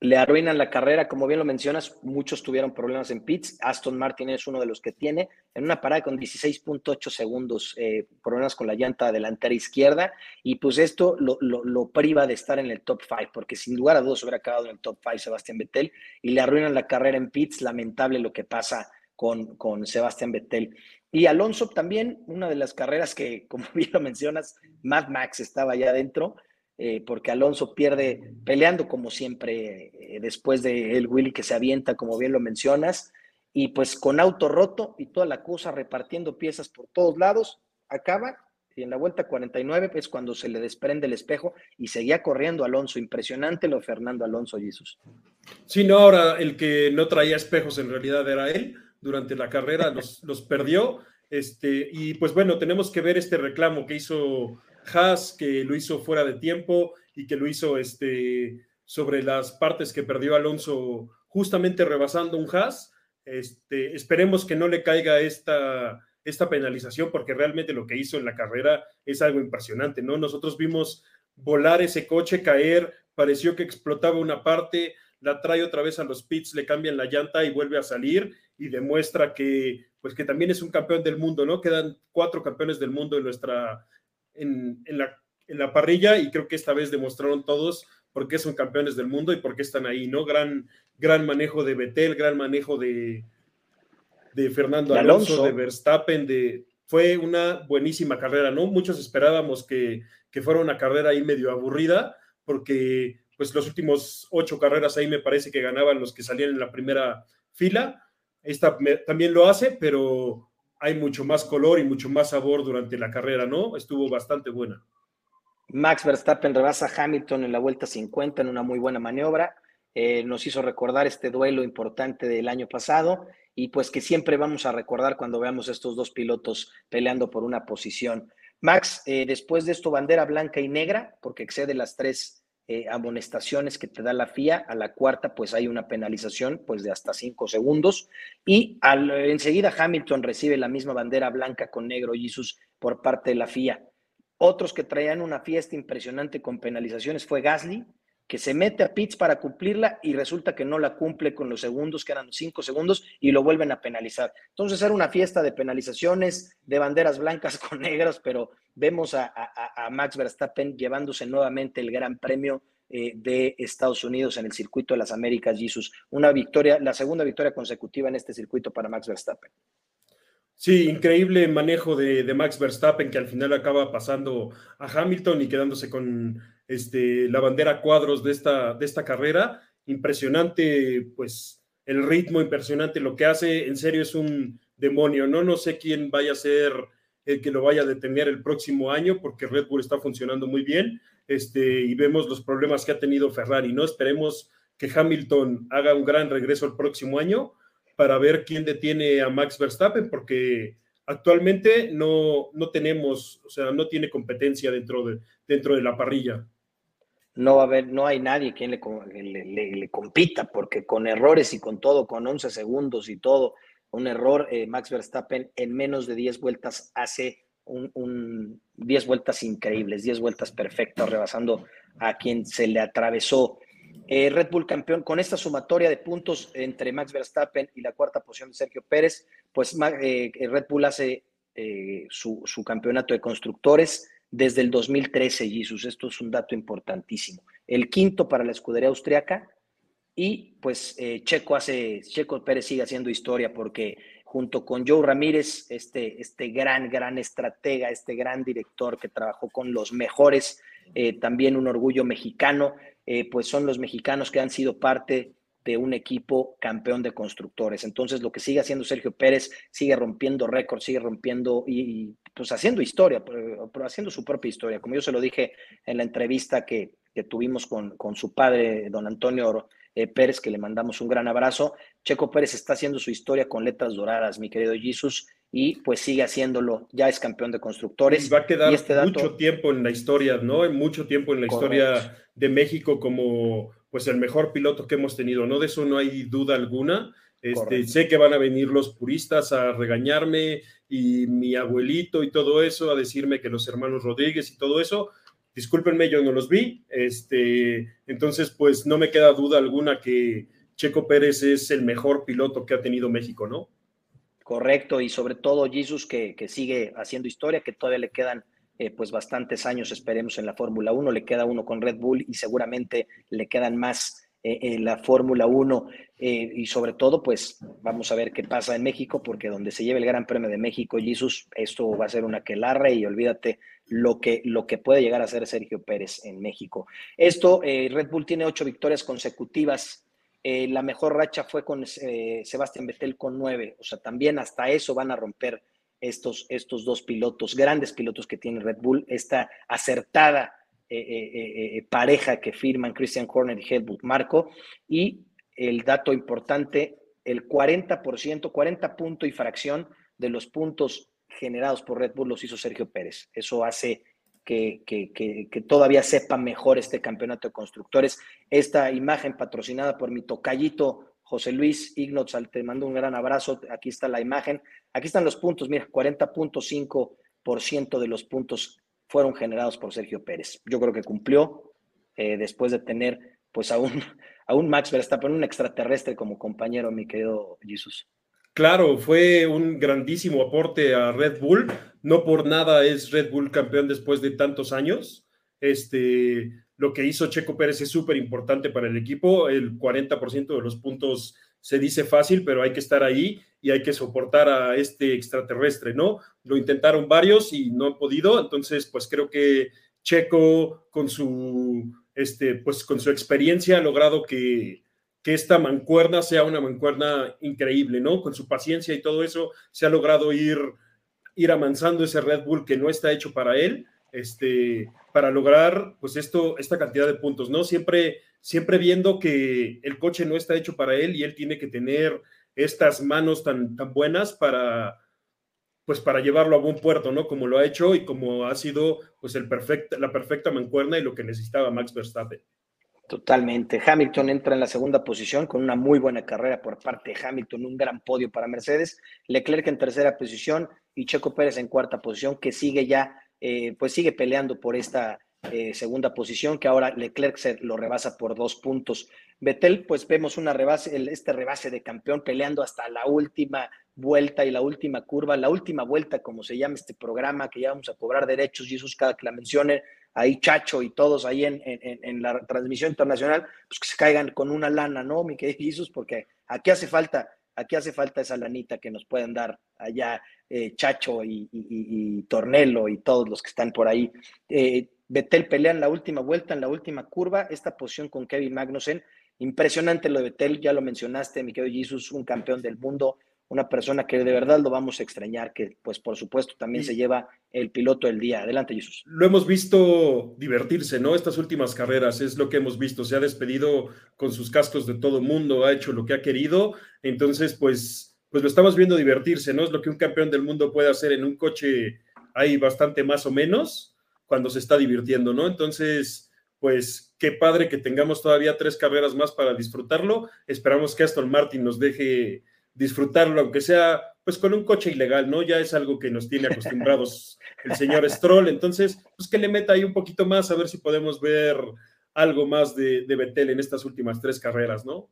le arruinan la carrera, como bien lo mencionas, muchos tuvieron problemas en pits, Aston Martin es uno de los que tiene, en una parada con 16.8 segundos, eh, problemas con la llanta delantera izquierda, y pues esto lo, priva de estar en el top 5, porque sin lugar a dudas hubiera acabado en el top 5 Sebastián Vettel, y le arruinan la carrera en pits, lamentable lo que pasa con, con Sebastián Vettel. Y Alonso también, una de las carreras que, (laughs) como bien lo mencionas, Mad Max estaba allá adentro, eh, porque Alonso pierde peleando como siempre eh, después de el Willy que se avienta, como bien lo mencionas, y pues con auto roto y toda la cosa repartiendo piezas por todos lados, acaba y en la vuelta 49 es cuando se le desprende el espejo y seguía corriendo Alonso. Impresionante lo Fernando Alonso Jesús. Sí, no, ahora el que no traía espejos en realidad era él. Durante la carrera los, los perdió. Este, y pues bueno, tenemos que ver este reclamo que hizo Haas, que lo hizo fuera de tiempo y que lo hizo este, sobre las partes que perdió Alonso justamente rebasando un Haas. Este, esperemos que no le caiga esta, esta penalización porque realmente lo que hizo en la carrera es algo impresionante, ¿no? Nosotros vimos volar ese coche, caer, pareció que explotaba una parte, la trae otra vez a los pits, le cambian la llanta y vuelve a salir y demuestra que, pues que también es un campeón del mundo, ¿no? Quedan cuatro campeones del mundo en nuestra, en, la, en la parrilla y creo que esta vez demostraron todos por qué son campeones del mundo y por qué están ahí, ¿no? Gran, gran manejo de Betel, gran manejo de, de Fernando Alonso, de Verstappen, de, fue una buenísima carrera, ¿no? Muchos esperábamos que, que fuera una carrera ahí medio aburrida, porque pues los últimos ocho carreras ahí me parece que ganaban los que salían en la primera fila. Esta también lo hace, pero hay mucho más color y mucho más sabor durante la carrera, ¿no? Estuvo bastante buena. Max Verstappen rebasa a Hamilton en la vuelta 50 en una muy buena maniobra. Eh, nos hizo recordar este duelo importante del año pasado y pues que siempre vamos a recordar cuando veamos estos dos pilotos peleando por una posición. Max, eh, después de esto, bandera blanca y negra, porque excede las tres eh, amonestaciones que te da la FIA, a la cuarta pues hay una penalización pues de hasta cinco segundos y enseguida Hamilton recibe la misma bandera blanca con negro Jesus por parte de la FIA. Otros que traían una fiesta impresionante con penalizaciones fue Gasly, que se mete a pits para cumplirla y resulta que no la cumple con los segundos, que eran cinco segundos, y lo vuelven a penalizar. Entonces era una fiesta de penalizaciones, de banderas blancas (laughs) con negras, pero vemos a, Max Verstappen llevándose nuevamente el Gran Premio eh, de Estados Unidos en el circuito de las Américas, Jesus. Una victoria, la segunda victoria consecutiva en este circuito para Max Verstappen. Sí, increíble manejo de, de, Max Verstappen que al final acaba pasando a Hamilton y quedándose con este, la bandera cuadros de esta, de esta carrera. Impresionante, pues el ritmo, impresionante lo que hace. En serio es un demonio, ¿no? No sé quién vaya a ser el que lo vaya a detener el próximo año porque Red Bull está funcionando muy bien este, y vemos los problemas que ha tenido Ferrari, ¿no? Esperemos que Hamilton haga un gran regreso el próximo año para ver quién detiene a Max Verstappen, porque actualmente no, no tenemos, o sea, no tiene competencia dentro de, dentro de la parrilla. No va a haber, no hay nadie quien le, compita, porque con errores y con todo, con 11 segundos y todo, un error, eh, Max Verstappen en menos de 10 vueltas hace un, un 10 vueltas increíbles, 10 vueltas perfectas, rebasando a quien se le atravesó. Eh, Red Bull campeón con esta sumatoria de puntos entre Max Verstappen y la cuarta posición de Sergio Pérez, pues eh, Red Bull hace eh, su, campeonato de constructores desde el 2013, Jesus. Esto es un dato importantísimo. El quinto para la escudería austriaca y pues Checo hace, Checo Pérez sigue haciendo historia porque junto con Joe Ramírez, este, este gran, gran estratega, este gran director que trabajó con los mejores, también un orgullo mexicano, eh, pues son los mexicanos que han sido parte de un equipo campeón de constructores. Entonces, lo que sigue haciendo Sergio Pérez, sigue rompiendo récords, sigue rompiendo y, pues haciendo historia, pero, haciendo su propia historia. Como yo se lo dije en la entrevista que, tuvimos con, con, su padre, don Antonio eh, Pérez, que le mandamos un gran abrazo. Checo Pérez está haciendo su historia con letras doradas, mi querido Jesus, y pues sigue haciéndolo. Ya es campeón de constructores. Y va a quedar este mucho tiempo en la historia, ¿no? Mucho tiempo en la historia de México como pues el mejor piloto que hemos tenido, ¿no? De eso no hay duda alguna. Este, sé que van a venir los puristas a regañarme y mi abuelito y todo eso, a decirme que los hermanos Rodríguez y todo eso, Discúlpenme, yo no los vi. Este, entonces, pues no me queda duda alguna que Checo Pérez es el mejor piloto que ha tenido México, ¿no? Correcto, y sobre todo Jesus que, sigue haciendo historia, que todavía le quedan eh, pues bastantes años, esperemos, en la Fórmula 1, le queda uno con Red Bull y seguramente le quedan más eh, en la Fórmula 1 eh, y sobre todo, pues vamos a ver qué pasa en México, porque donde se lleve el Gran Premio de México, Jesus, esto va a ser una quelarre y olvídate lo que, lo que puede llegar a ser Sergio Pérez en México. Esto, Red Bull tiene ocho victorias consecutivas. La mejor racha fue con Sebastián Vettel con nueve. O sea, también hasta eso van a romper estos, estos dos pilotos, grandes pilotos que tiene Red Bull, esta acertada eh, eh, eh, pareja que firman Christian Horner y Helmut Marco. Y el dato importante, el 40%, 40 punto y fracción de los puntos generados por Red Bull los hizo Sergio Pérez. Eso hace que, todavía sepa mejor este campeonato de constructores. Esta imagen patrocinada por mi tocallito José Luis Ignotz, te mando un gran abrazo. Aquí está la imagen. Aquí están los puntos, mira, 40.5% de los puntos fueron generados por Sergio Pérez. Yo creo que cumplió eh, después de tener pues a un, a un Max Verstappen, un extraterrestre como compañero, mi querido Jesús. Claro, fue un grandísimo aporte a Red Bull. No por nada es Red Bull campeón después de tantos años. Este, lo que hizo Checo Pérez es súper importante para el equipo. El 40% de los puntos se dice fácil, pero hay que estar ahí y hay que soportar a este extraterrestre, ¿no? Lo intentaron varios y no han podido. Entonces, pues creo que Checo con su, este, pues con su experiencia ha logrado que, que esta mancuerna sea una mancuerna increíble, ¿no? Con su paciencia y todo eso, se ha logrado ir, ir avanzando ese Red Bull que no está hecho para él, este, para lograr, pues, esto, esta cantidad de puntos, ¿no? Siempre, siempre viendo que el coche no está hecho para él y él tiene que tener estas manos tan, tan buenas para, pues, para llevarlo a buen puerto, ¿no? Como lo ha hecho y como ha sido, pues, el perfecta, la perfecta mancuerna y lo que necesitaba Max Verstappen. Totalmente. Hamilton entra en la segunda posición con una muy buena carrera por parte de Hamilton, un gran podio para Mercedes. Leclerc en tercera posición y Checo Pérez en cuarta posición, que sigue ya, eh, pues sigue peleando por esta eh, segunda posición, que ahora Leclerc se lo rebasa por dos puntos. Betel, pues vemos una rebase, este rebase de campeón peleando hasta la última vuelta y la última curva, la última vuelta, como se llama este programa, que ya vamos a cobrar derechos, Jesús, cada que la mencione, ahí Chacho y todos ahí en, la transmisión internacional, pues que se caigan con una lana, ¿no, mi querido Jesús? Porque aquí hace falta, aquí hace falta esa lanita que nos pueden dar allá eh, Chacho y, Tornelo y todos los que están por ahí. Eh, Betel pelea en la última vuelta, en la última curva, esta posición con Kevin Magnussen. Impresionante lo de Betel, ya lo mencionaste, mi querido Jesús, un campeón del mundo, una persona que de verdad lo vamos a extrañar, que pues por supuesto también se lleva el piloto del día. Adelante, Jesús. Lo hemos visto divertirse, ¿no? Estas últimas carreras es lo que hemos visto. Se ha despedido con sus cascos de todo mundo, ha hecho lo que ha querido. Entonces, pues, pues lo estamos viendo divertirse, ¿no? Es lo que un campeón del mundo puede hacer en un coche ahí bastante más o menos cuando se está divirtiendo, ¿no? Entonces, pues qué padre que tengamos todavía tres carreras más para disfrutarlo. Esperamos que Aston Martin nos deje disfrutarlo, aunque sea pues con un coche ilegal, ¿no? Ya es algo que nos tiene acostumbrados (laughs) el señor Stroll, entonces, pues que le meta ahí un poquito más a ver si podemos ver algo más de, de Betel en estas últimas tres carreras, ¿no?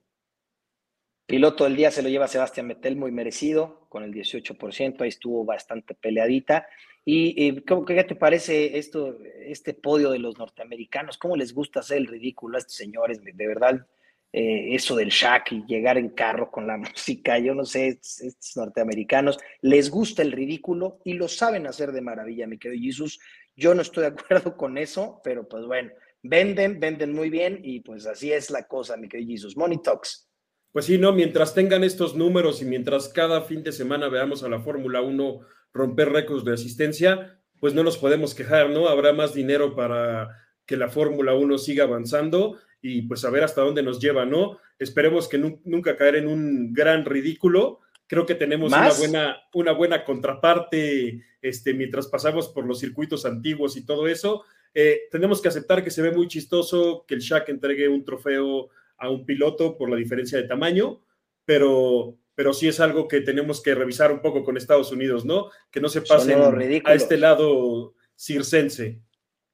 Piloto del día se lo lleva Sebastián Betel, muy merecido, con el 18%, ahí estuvo bastante peleadita. ¿Y, qué te parece esto, este podio de los norteamericanos? ¿Cómo les gusta hacer el ridículo a estos señores? De verdad, eh, eso del Shaq y llegar en carro con la (laughs) música, yo no sé, estos norteamericanos les gusta el ridículo y lo saben hacer de maravilla, mi querido Jesús. Yo no estoy de acuerdo con eso, pero pues bueno, venden, venden muy bien y pues así es la cosa, mi querido Jesús. Money Talks. Pues sí, no, mientras tengan estos números y mientras cada fin de semana veamos a la Fórmula 1 romper récords de asistencia, pues no nos podemos quejar, ¿no? Habrá más dinero para que la Fórmula 1 siga avanzando y pues a ver hasta dónde nos lleva, ¿no? Esperemos que nunca caer en un gran ridículo. Creo que tenemos una buena, una buena contraparte este, mientras pasamos por los circuitos antiguos y todo eso. Eh, tenemos que aceptar que se ve muy chistoso que el Shaq entregue un trofeo a un piloto por la diferencia de tamaño, pero, pero sí es algo que tenemos que revisar un poco con Estados Unidos, ¿no? Que no se pasen a este lado circense.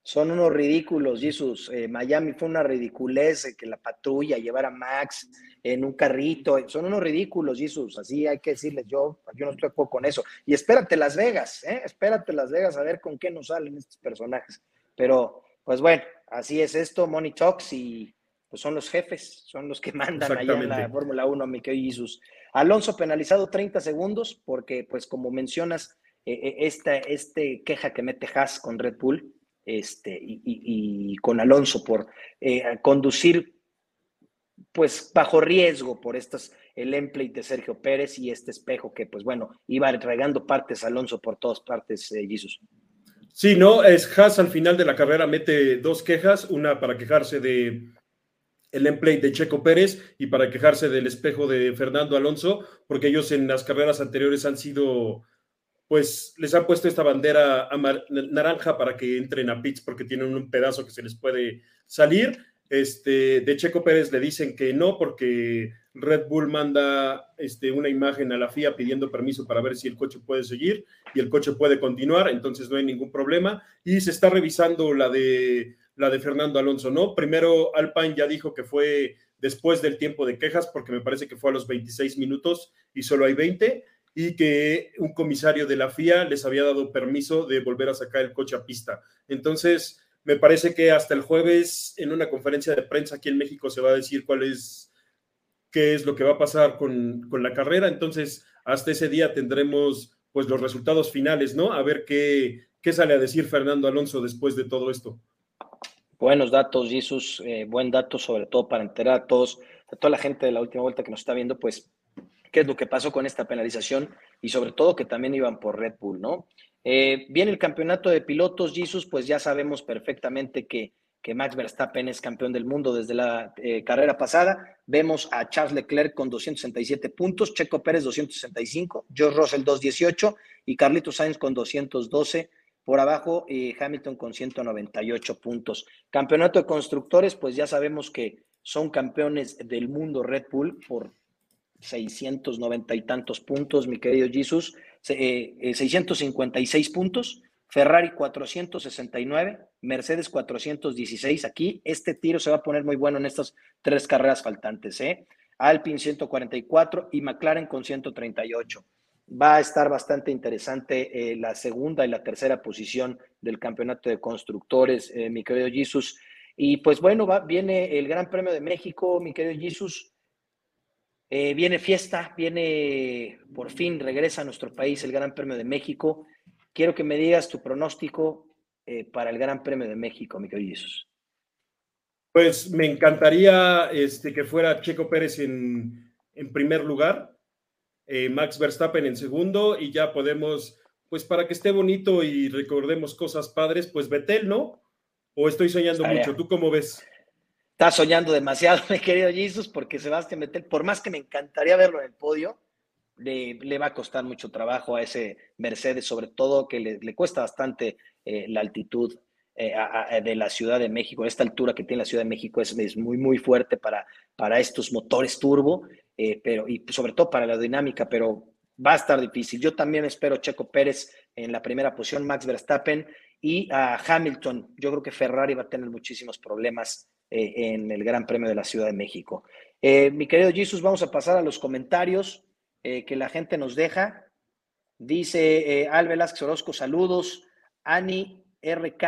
Son unos ridículos, Jesús. Eh, Miami fue una ridiculez eh, que la patrulla llevara a Max en un carrito. Son unos ridículos, Jesús. Así hay que decirles, yo, yo no estoy de con eso. Y espérate Las Vegas, ¿eh? Espérate Las Vegas a ver con qué nos salen estos personajes. Pero, pues bueno, así es esto, Money Talks, y pues son los jefes, son los que (laughs) mandan allá en la Fórmula 1, Miquel Jesús. Alonso penalizado 30 segundos porque, pues como mencionas, eh, esta este queja que mete Haas con Red Bull, este, y, con Alonso por eh, conducir pues bajo riesgo por estas, el emplate de Sergio Pérez y este espejo que pues bueno, iba regando partes Alonso por todas partes, eh, Jesus. Sí, no, es Haas al final de la carrera mete dos quejas, una para quejarse de el emplate de Checo Pérez y para quejarse del espejo de Fernando Alonso, porque ellos en las carreras anteriores han sido pues les han puesto esta bandera naranja para que entren a pits porque tienen un pedazo que se les puede salir. Este, de Checo Pérez le dicen que no porque Red Bull manda este, una imagen a la FIA pidiendo permiso para ver si el coche puede seguir y el coche puede continuar, entonces no hay ningún problema. Y se está revisando la de, la de Fernando Alonso, ¿no? Primero Alpine ya dijo que fue después del tiempo de quejas, porque me parece que fue a los 26 minutos y solo hay 20, y que un comisario de la FIA les había dado permiso de volver a sacar el coche a pista. Entonces, me parece que hasta el jueves en una conferencia de prensa aquí en México se va a decir cuál es, qué es lo que va a pasar con, con la carrera. Entonces, hasta ese día tendremos pues los resultados finales, ¿no? A ver qué, qué sale a decir Fernando Alonso después de todo esto. Buenos datos, Jesús, eh, buen dato sobre todo para enterar a todos, a toda la gente de la última vuelta que nos está viendo, pues, qué es lo que pasó con esta penalización y sobre todo que también iban por Red Bull, ¿no? Eh, viene el campeonato de pilotos, Jesús, pues ya sabemos perfectamente que, que Max Verstappen es campeón del mundo desde la eh, carrera pasada. Vemos a Charles Leclerc con 267 puntos, Checo Pérez 265, George Russell 218 y Carlitos Sainz con 212 por abajo, eh, Hamilton con 198 puntos. Campeonato de constructores, pues ya sabemos que son campeones del mundo Red Bull por 690 y tantos puntos, mi querido Jesus. 656 eh, puntos. Ferrari 469, Mercedes 416. Aquí este tiro se va a poner muy bueno en estas tres carreras faltantes. ¿eh? Alpine 144 y McLaren con 138 va a estar bastante interesante eh, la segunda y la tercera posición del campeonato de constructores, eh, mi querido Jesus. Y pues bueno, va, viene el Gran Premio de México, mi querido Jesus. Eh, viene fiesta, viene por fin, regresa a nuestro país el Gran Premio de México. Quiero que me digas tu pronóstico para el Gran Premio de México, mi querido Jesus. Pues me encantaría este, que fuera Checo Pérez en, en primer lugar eh, Max Verstappen en segundo y ya podemos, pues para que esté bonito y recordemos cosas padres, pues Betel, ¿no? ¿O estoy soñando mucho? ¿Tú cómo ves? Estás soñando demasiado, (laughs) mi querido Jesus, porque Sebastián Betel, por más que me encantaría verlo en el podio, le, va a costar mucho trabajo a ese Mercedes, sobre todo que le, cuesta bastante eh, la altitud eh, de la Ciudad de México. Esta altura que tiene la Ciudad de México es, es muy, muy fuerte para, para estos motores turbo eh, pero, y sobre todo para la dinámica, pero va a estar difícil. Yo también espero Checo Pérez en la primera posición, Max Verstappen y a Hamilton. Yo creo que Ferrari va a tener muchísimos problemas eh, en el Gran Premio de la Ciudad de México. Eh, mi querido Jesus, vamos a pasar a los comentarios que la gente nos deja. Dice Al Velázquez Orozco, saludos. Ani RK,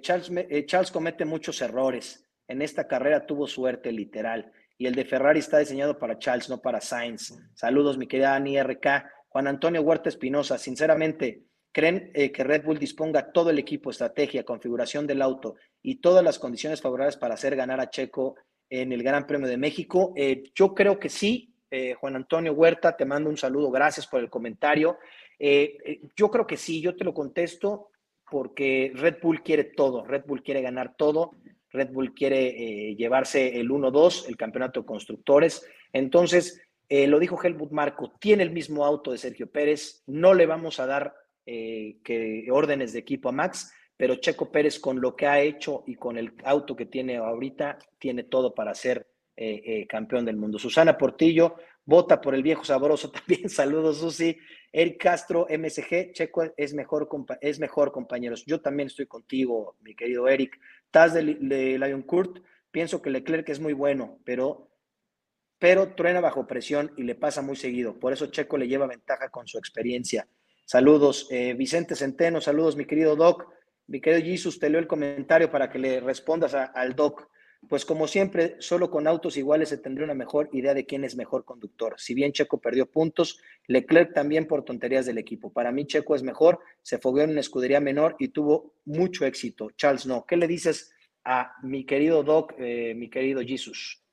Charles, Charles comete muchos errores. En esta carrera tuvo suerte, literal y el de Ferrari está diseñado para Charles, no para Sainz. Saludos, mi querida Ani RK. Juan Antonio Huerta Espinosa, sinceramente, ¿creen eh, que Red Bull disponga todo el equipo, estrategia, configuración del auto y todas las condiciones favorables para hacer ganar a Checo en el Gran Premio de México? Eh, yo creo que sí. Eh, Juan Antonio Huerta, te mando un saludo, gracias por el comentario. yo creo que sí, yo te lo contesto porque Red Bull quiere todo, Red Bull quiere ganar todo. Red Bull quiere llevarse el 1-2, el campeonato de constructores. Entonces, lo dijo Helmut Marco, tiene el mismo auto de Sergio Pérez, no le vamos a dar eh, que, órdenes de equipo a Max, pero Checo Pérez con lo que ha hecho y con el auto que tiene ahorita, tiene todo para ser campeón del mundo. Susana Portillo, vota por el viejo sabroso (laughs) también. Saludos, Susi. Eric Castro, MSG, Checo es mejor, es mejor, compañeros. Yo también estoy contigo, mi querido Eric. Taz de, Lion Kurt, pienso que Leclerc es muy bueno, pero, pero truena bajo presión y le pasa muy seguido. Por eso Checo le lleva ventaja con su experiencia. Saludos, eh, Vicente Centeno, saludos, mi querido Doc. Mi querido Jesus, te leo el comentario para que le respondas al Doc. Pues como siempre, solo con autos iguales se tendría una mejor idea de quién es mejor conductor. Si bien Checo perdió puntos, Leclerc también por tonterías del equipo. Para mí Checo es mejor, se fogueó en una escudería menor y tuvo mucho éxito. Charles, no. ¿Qué le dices a mi querido Doc, eh, mi querido Jesus?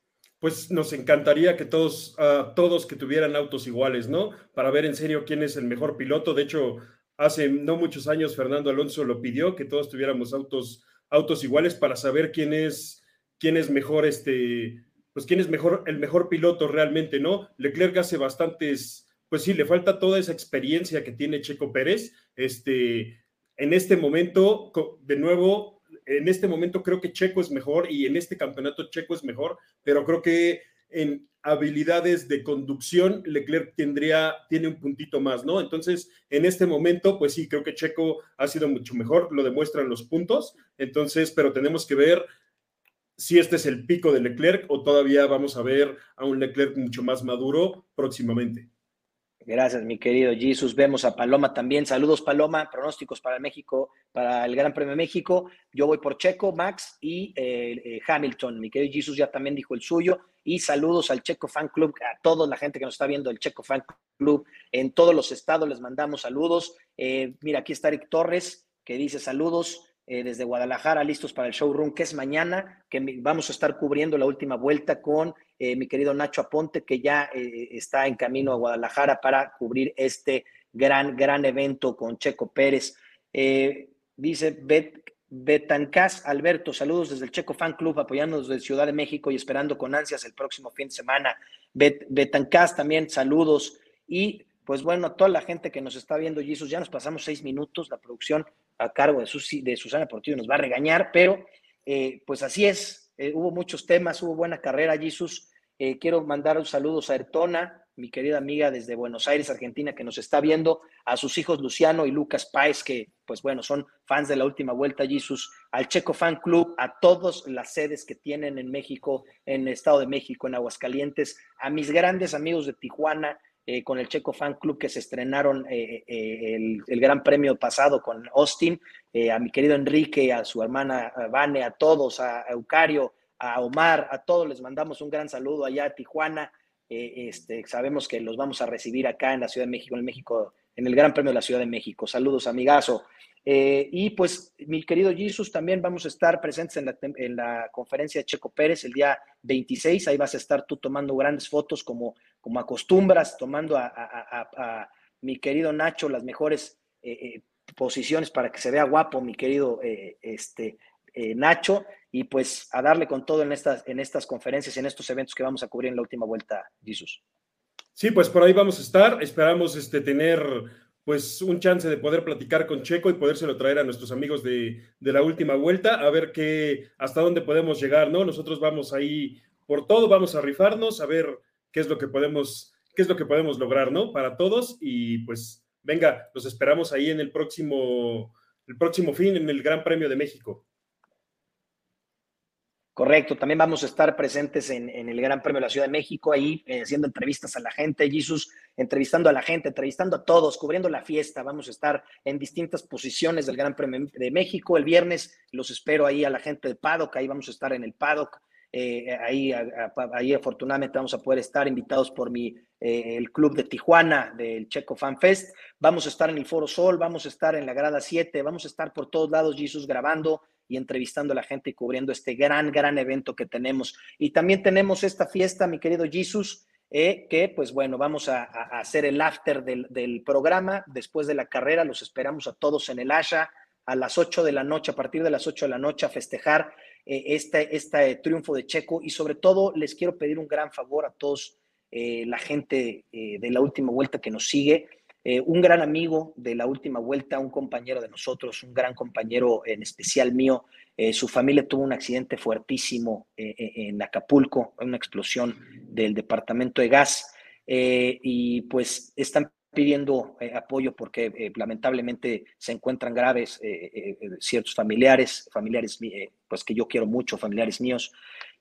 Pues nos encantaría que todos, todos que tuvieran autos iguales, ¿no? Para ver en serio quién es el mejor piloto. De hecho, hace no muchos años Fernando Alonso lo pidió, que todos tuviéramos autos, autos iguales para saber quién es quién es mejor, este, pues quién es mejor, el mejor piloto realmente, ¿no? Leclerc hace bastantes, pues sí, le falta toda esa experiencia que tiene Checo Pérez. Este, en este momento, de nuevo, en este momento creo que Checo es mejor y en este campeonato Checo es mejor, pero creo que en habilidades de conducción, Leclerc tendría, tiene un puntito más, ¿no? Entonces, en este momento, pues sí, creo que Checo ha sido mucho mejor, lo demuestran los puntos, entonces, pero tenemos que ver si este es el pico de Leclerc o todavía vamos a ver a un Leclerc mucho más maduro próximamente. Gracias, mi querido Jesus. Vemos a Paloma también. Saludos, Paloma. Pronósticos para México, para el Gran Premio de México. Yo voy por Checo, Max y eh, eh, Hamilton. Mi querido Jesus ya también dijo el suyo. Y saludos al Checo Fan Club, a toda la gente que nos está viendo, el Checo Fan Club en todos los estados. Les mandamos saludos. Eh, mira, aquí está Eric Torres, que dice saludos. Eh, desde Guadalajara, listos para el showroom que es mañana, que vamos a estar cubriendo la última vuelta con eh, mi querido Nacho Aponte, que ya eh, está en camino a Guadalajara para cubrir este gran, gran evento con Checo Pérez. dice Bet, Betancas Alberto, saludos desde el Checo Fan Club, apoyándonos desde Ciudad de México y esperando con ansias el próximo fin de semana. Bet, Betancas también, saludos. Y pues bueno, a toda la gente que nos está viendo, Jesus, ya nos pasamos seis minutos, la producción a cargo de, de Susana Portillo nos va a regañar, pero eh, pues así es, eh, hubo muchos temas, hubo buena carrera, Jesús. Eh, quiero mandar un saludos a Ertona, mi querida amiga desde Buenos Aires, Argentina, que nos está viendo, a sus hijos Luciano y Lucas Páez, que pues bueno, son fans de la última vuelta, Jesús, al Checo Fan Club, a todas las sedes que tienen en México, en el Estado de México, en Aguascalientes, a mis grandes amigos de Tijuana, eh, con el Checo Fan Club que se estrenaron eh, el, Gran Premio pasado con Austin, a mi querido Enrique, a su hermana Vane, a todos, a, Eucario, a Omar, a todos les mandamos un gran saludo allá a Tijuana. este, sabemos que los vamos a recibir acá en la Ciudad de México, en México, en el Gran Premio de la Ciudad de México. Saludos, amigazo. Eh, y pues, mi querido Jesus, también vamos a estar presentes en la, conferencia de Checo Pérez el día 26. Ahí vas a estar tú tomando grandes fotos como, como acostumbras, tomando a, mi querido Nacho las mejores eh, eh, posiciones para que se vea guapo, mi querido este, Nacho. Y pues a darle con todo en estas, en estas conferencias, en estos eventos que vamos a cubrir en la última vuelta, Jesus. Sí, pues por ahí vamos a estar. Esperamos este, tener pues un chance de poder platicar con Checo y podérselo traer a nuestros amigos de, la última vuelta, a ver qué, hasta dónde podemos llegar, ¿no? Nosotros vamos ahí por todo, vamos a rifarnos, a ver qué es lo que podemos, qué es lo que podemos lograr, ¿no? Para todos y pues venga, los esperamos ahí en el próximo, el próximo fin, en el Gran Premio de México. Correcto, también vamos a estar presentes en, el Gran Premio de la Ciudad de México, ahí eh, haciendo entrevistas a la gente, Jesús, entrevistando a la gente, entrevistando a todos, cubriendo la fiesta. Vamos a estar en distintas posiciones del Gran Premio de México. El viernes los espero ahí a la gente de Paddock, ahí vamos a estar en el Paddock. Eh, ahí, ahí afortunadamente vamos a poder estar invitados por mi, eh, el club de Tijuana del Checo Fan Fest. Vamos a estar en el Foro Sol, vamos a estar en la grada 7, vamos a estar por todos lados, Jesús, grabando y entrevistando a la gente y cubriendo este gran, gran evento que tenemos. Y también tenemos esta fiesta, mi querido Jesus, eh, que pues bueno, vamos a, hacer el after del, programa. Después de la carrera, los esperamos a todos en el Asha a las 8 de la noche, a partir de las 8 de la noche, a festejar eh, este, este, triunfo de Checo. Y sobre todo, les quiero pedir un gran favor a todos eh, la gente de la última vuelta que nos sigue eh, un gran amigo de la última vuelta, un compañero de nosotros, un gran compañero en especial mío. Eh, su familia tuvo un accidente fuertísimo eh, en Acapulco, una explosión del departamento de gas, y pues están pidiendo apoyo porque lamentablemente se encuentran graves ciertos familiares, familiares pues que yo quiero mucho, familiares míos.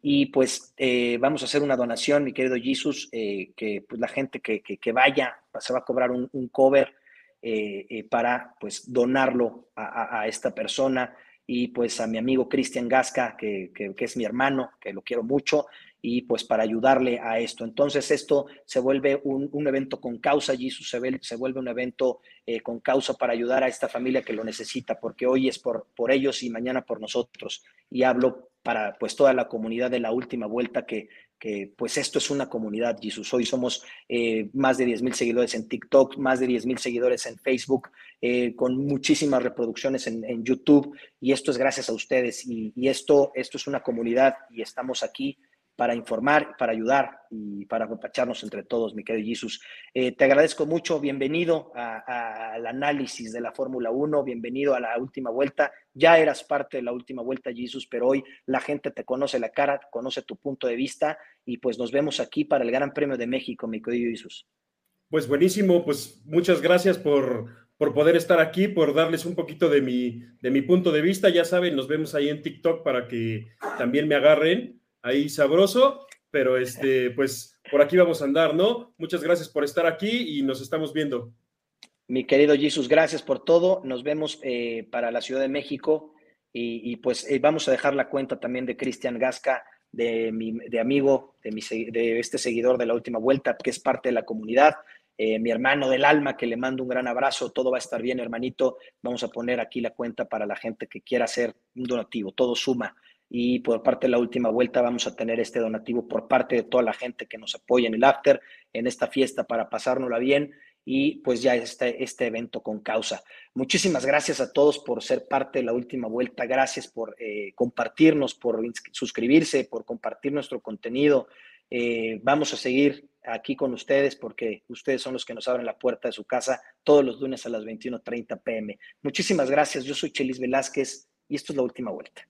Y pues eh, vamos a hacer una donación, mi querido Jesus, eh, que pues, la gente que, que, vaya se va a cobrar un, cover eh, para pues donarlo a, esta persona y pues a mi amigo Cristian Gasca, que, que, es mi hermano, que lo quiero mucho, y pues para ayudarle a esto. Entonces esto se vuelve un, un evento con causa, Jesus se, se vuelve un evento con causa para ayudar a esta familia que lo necesita, porque hoy es por, por ellos y mañana por nosotros. Y hablo para pues toda la comunidad de la última vuelta que, que pues esto es una comunidad, Jesús. Hoy somos eh, más de 10 mil seguidores en TikTok, más de 10 mil seguidores en Facebook, eh, con muchísimas reproducciones en, YouTube y esto es gracias a ustedes y, esto, esto es una comunidad y estamos aquí para informar, para ayudar y para apapacharnos entre todos, mi querido Jesús. Eh, te agradezco mucho, bienvenido al análisis de la Fórmula 1, bienvenido a la última vuelta. Ya eras parte de la última vuelta, Jesús, pero hoy la gente te conoce la cara, conoce tu punto de vista y pues nos vemos aquí para el Gran Premio de México, mi querido Jesús. Pues buenísimo, pues muchas gracias por, por poder estar aquí, por darles un poquito de mi, de mi punto de vista. Ya saben, nos vemos ahí en TikTok para que también me agarren ahí sabroso, pero este, pues por aquí vamos a andar, ¿no? Muchas gracias por estar aquí y nos estamos viendo. Mi querido Jesús, gracias por todo. Nos vemos eh, para la Ciudad de México y, pues eh, vamos a dejar la cuenta también de Cristian Gasca, de mi de amigo, de, mi, de este seguidor de la última vuelta, que es parte de la comunidad. Eh, mi hermano del alma, que le mando un gran abrazo, todo va a estar bien, hermanito. Vamos a poner aquí la cuenta para la gente que quiera hacer un donativo, todo suma y por parte de la última vuelta vamos a tener este donativo por parte de toda la gente que nos apoya en el after, en esta fiesta para pasárnosla bien y pues ya este, este evento con causa. Muchísimas gracias a todos por ser parte de la última vuelta, gracias por eh, compartirnos, por suscribirse, por compartir nuestro contenido. Eh, vamos a seguir aquí con ustedes porque ustedes son los que nos abren la puerta de su casa todos los lunes a las 21.30 pm. Muchísimas gracias, yo soy Chelis Velázquez y esto es la última vuelta.